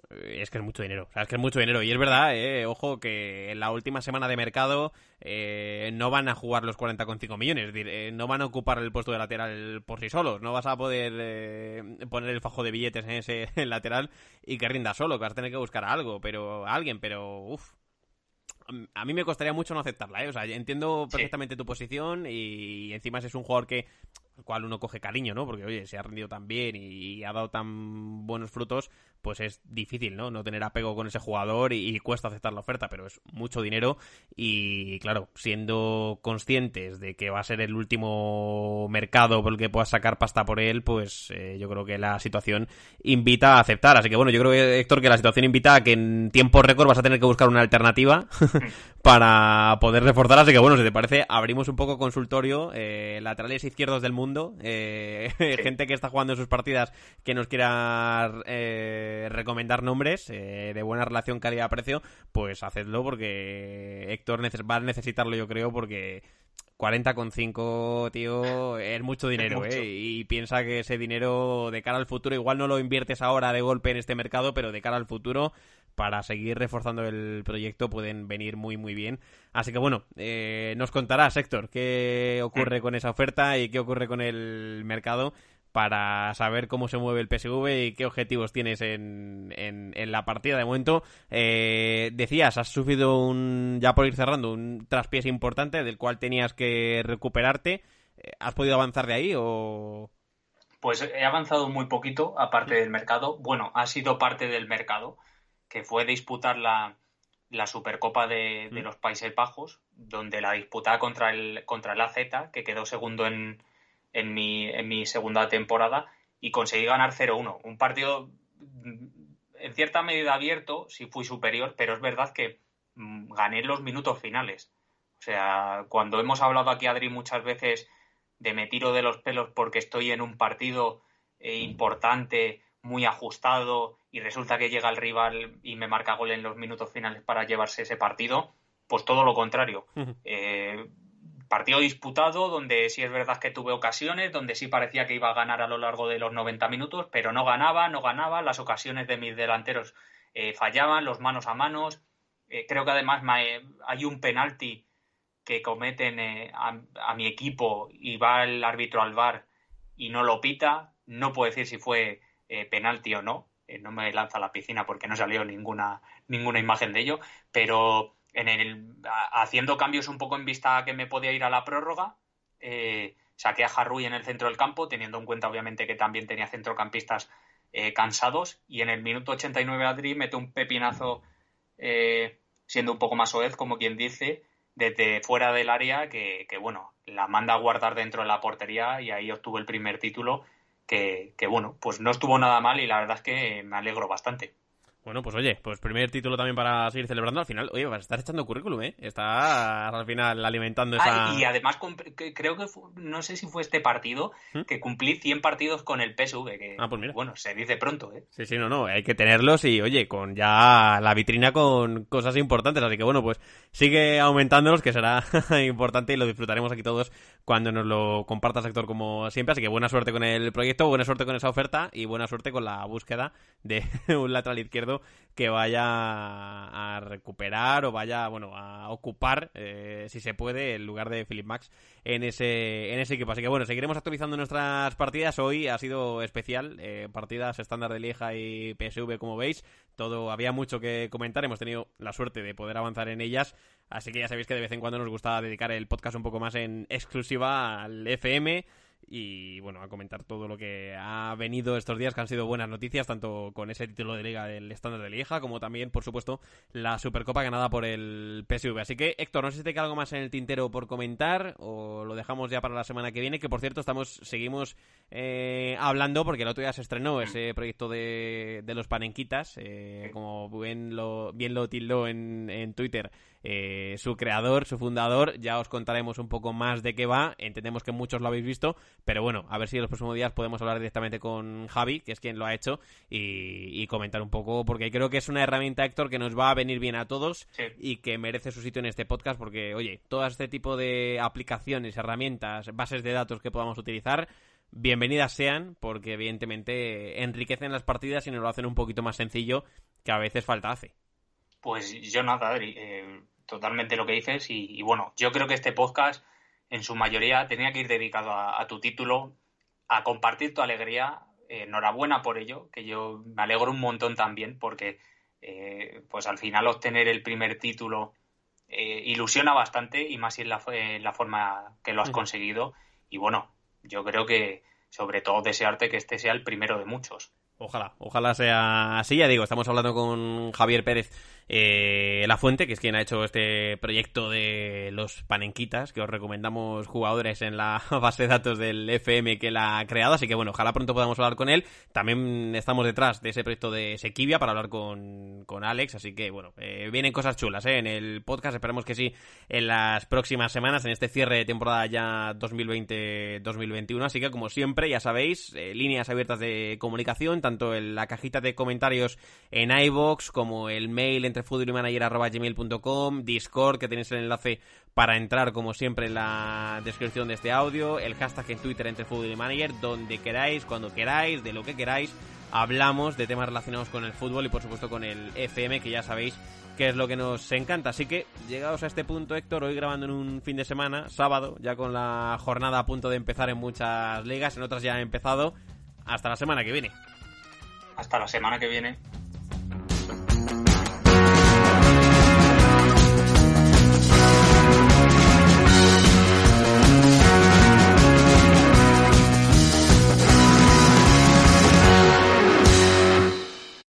es que es mucho dinero. O sea, es que es mucho dinero. Y es verdad, eh, ojo, que en la última semana de mercado eh, no van a jugar los 40,5 millones. Es decir, eh, no van a ocupar el puesto de lateral por sí solos. No vas a poder poner el fajo de billetes en ese lateral y que rinda solo, que vas a tener que buscar a algo, pero a alguien, pero uff. A mí me costaría mucho no aceptarla, ¿eh? O sea, entiendo perfectamente tu posición y encima es un jugador que al cual uno coge cariño, ¿no? Porque, oye, se ha rendido tan bien y, ha dado tan buenos frutos, pues es difícil, ¿no? No tener apego con ese jugador y, cuesta aceptar la oferta, pero es mucho dinero y, claro, siendo conscientes de que va a ser el último mercado por el que puedas sacar pasta por él, pues eh, yo creo que la situación invita a aceptar. Así que, bueno, yo creo, que, Héctor, que la situación invita a que en tiempo récord vas a tener que buscar una alternativa para poder reforzar. Así que, bueno, si te parece, abrimos un poco consultorio, eh, laterales izquierdos del mundo, eh, gente que está jugando en sus partidas que nos quiera eh, recomendar nombres eh, de buena relación calidad-precio, pues hacedlo porque Héctor va a necesitarlo yo creo porque 40,5, tío, es mucho dinero, ¿eh? Y piensa que ese dinero de cara al futuro, igual no lo inviertes ahora de golpe en este mercado, pero de cara al futuro, para seguir reforzando el proyecto, pueden venir muy, muy bien. Así que bueno, eh, nos contarás, Héctor, qué ocurre mm. con esa oferta y qué ocurre con el mercado para saber cómo se mueve el PSV y qué objetivos tienes en, en, la partida. De momento, eh, decías, has sufrido un, ya por ir cerrando, un traspiés importante del cual tenías que recuperarte. Eh, ¿Has podido avanzar de ahí o...? Pues he avanzado muy poquito, aparte del mercado. Bueno, ha sido parte del mercado, que fue disputar la, la Supercopa de, de, mm. los Países Bajos, donde la disputaba contra el, contra el AZ, que quedó segundo en, en mi, en mi segunda temporada y conseguí ganar 0-1. Un partido mm, en cierta medida abierto, sí fui superior, pero es verdad que mm, gané los minutos finales. O sea, cuando hemos hablado aquí, Adri, muchas veces de me tiro de los pelos porque estoy en un partido eh, importante, muy ajustado, y resulta que llega el rival y me marca gol en los minutos finales para llevarse ese partido, pues todo lo contrario partido disputado, donde sí es verdad que tuve ocasiones, donde sí parecía que iba a ganar a lo largo de los 90 minutos, pero no ganaba, no ganaba, las ocasiones de mis delanteros eh, fallaban, los manos a manos. Eh, creo que además hay un penalti que cometen eh, a, mi equipo y va el árbitro al bar y no lo pita. No puedo decir si fue penalti o no. no me lanza a la piscina porque no salió ninguna, ninguna imagen de ello, pero en el, haciendo cambios un poco en vista a que me podía ir a la prórroga, eh, saqué a Harrui en el centro del campo, teniendo en cuenta obviamente que también tenía centrocampistas eh, cansados, y en el minuto 89 Adri mete un pepinazo eh, siendo un poco más oez, como quien dice, desde fuera del área, que, bueno, la manda a guardar dentro de la portería y ahí obtuvo el primer título, que, que bueno, pues no estuvo nada mal y la verdad es que me alegro bastante. Bueno, pues oye, pues primer título también para seguir celebrando. Al final, oye, vas a estar echando currículum, ¿eh? Estás al final alimentando esa... Ah, y además creo que no sé si fue este partido ¿Mm? que cumplí 100 partidos con el PSV. Que, ah, pues mira. Bueno, se dice pronto, ¿eh? Sí, sí, no, no, hay que tenerlos y, oye, con ya la vitrina con cosas importantes. Así que, bueno, pues sigue aumentándolos, que será importante y lo disfrutaremos aquí todos cuando nos lo compartas, sector como siempre. Así que buena suerte con el proyecto, buena suerte con esa oferta y buena suerte con la búsqueda de un lateral izquierdo que vaya a recuperar o vaya, bueno, a ocupar, eh, si se puede, el lugar de Philip Max en ese, en ese equipo. Así que bueno, seguiremos actualizando nuestras partidas. Hoy ha sido especial, eh, partidas estándar de Lieja y PSV, como veis. Todo, había mucho que comentar, hemos tenido la suerte de poder avanzar en ellas. Así que ya sabéis que de vez en cuando nos gusta dedicar el podcast un poco más en exclusiva al FM y bueno, a comentar todo lo que ha venido estos días, que han sido buenas noticias, tanto con ese título de liga del estándar de Lieja, como también, por supuesto, la Supercopa ganada por el PSV. Así que, Héctor, no sé si te queda algo más en el tintero por comentar, o lo dejamos ya para la semana que viene, que por cierto, estamos, seguimos eh, hablando, porque el otro día se estrenó ese proyecto de, de los panenquitas, eh, como bien lo, bien lo tildó en, en Twitter eh, su creador, su fundador. Ya os contaremos un poco más de qué va. Entendemos que muchos lo habéis visto, pero bueno, a ver si en los próximos días podemos hablar directamente con Javi, que es quien lo ha hecho, y, comentar un poco, porque creo que es una herramienta, Héctor, que nos va a venir bien a todos y que merece su sitio en este podcast, porque, oye, todo este tipo de aplicaciones, herramientas, bases de datos que podamos utilizar, bienvenidas sean, porque evidentemente enriquecen las partidas y nos lo hacen un poquito más sencillo que a veces falta hace. Pues yo nada, Adri. Eh, totalmente lo que dices y, bueno, yo creo que este podcast en su mayoría tenía que ir dedicado a, tu título, a compartir tu alegría. Eh, enhorabuena por ello, que yo me alegro un montón también porque eh, pues al final obtener el primer título eh, ilusiona bastante y más si es la, la forma que lo has conseguido. Y bueno, yo creo que sobre todo desearte que este sea el primero de muchos. Ojalá, ojalá sea así. Ya digo, estamos hablando con Javier Pérez eh, La Fuente, que es quien ha hecho este proyecto de los panenquitas, que os recomendamos jugadores en la base de datos del FM que la ha creado. Así que bueno, ojalá pronto podamos hablar con él. También estamos detrás de ese proyecto de Sequivia para hablar con, con Alex. Así que bueno, eh, vienen cosas chulas ¿eh? en el podcast. Esperemos que sí en las próximas semanas, en este cierre de temporada ya 2020-2021. Así que como siempre, ya sabéis, eh, líneas abiertas de comunicación, tanto en la cajita de comentarios en iBox como el mail en footballmanager.gmail.com, Discord, que tenéis el enlace para entrar, como siempre, en la descripción de este audio, el hashtag en Twitter entre Fútbol y Manager, donde queráis, cuando queráis, de lo que queráis, hablamos de temas relacionados con el fútbol y, por supuesto, con el FM, que ya sabéis que es lo que nos encanta. Así que, llegados a este punto, Héctor, hoy grabando en un fin de semana, sábado, ya con la jornada a punto de empezar en muchas ligas, en otras ya ha empezado. Hasta la semana que viene. Hasta la semana que viene.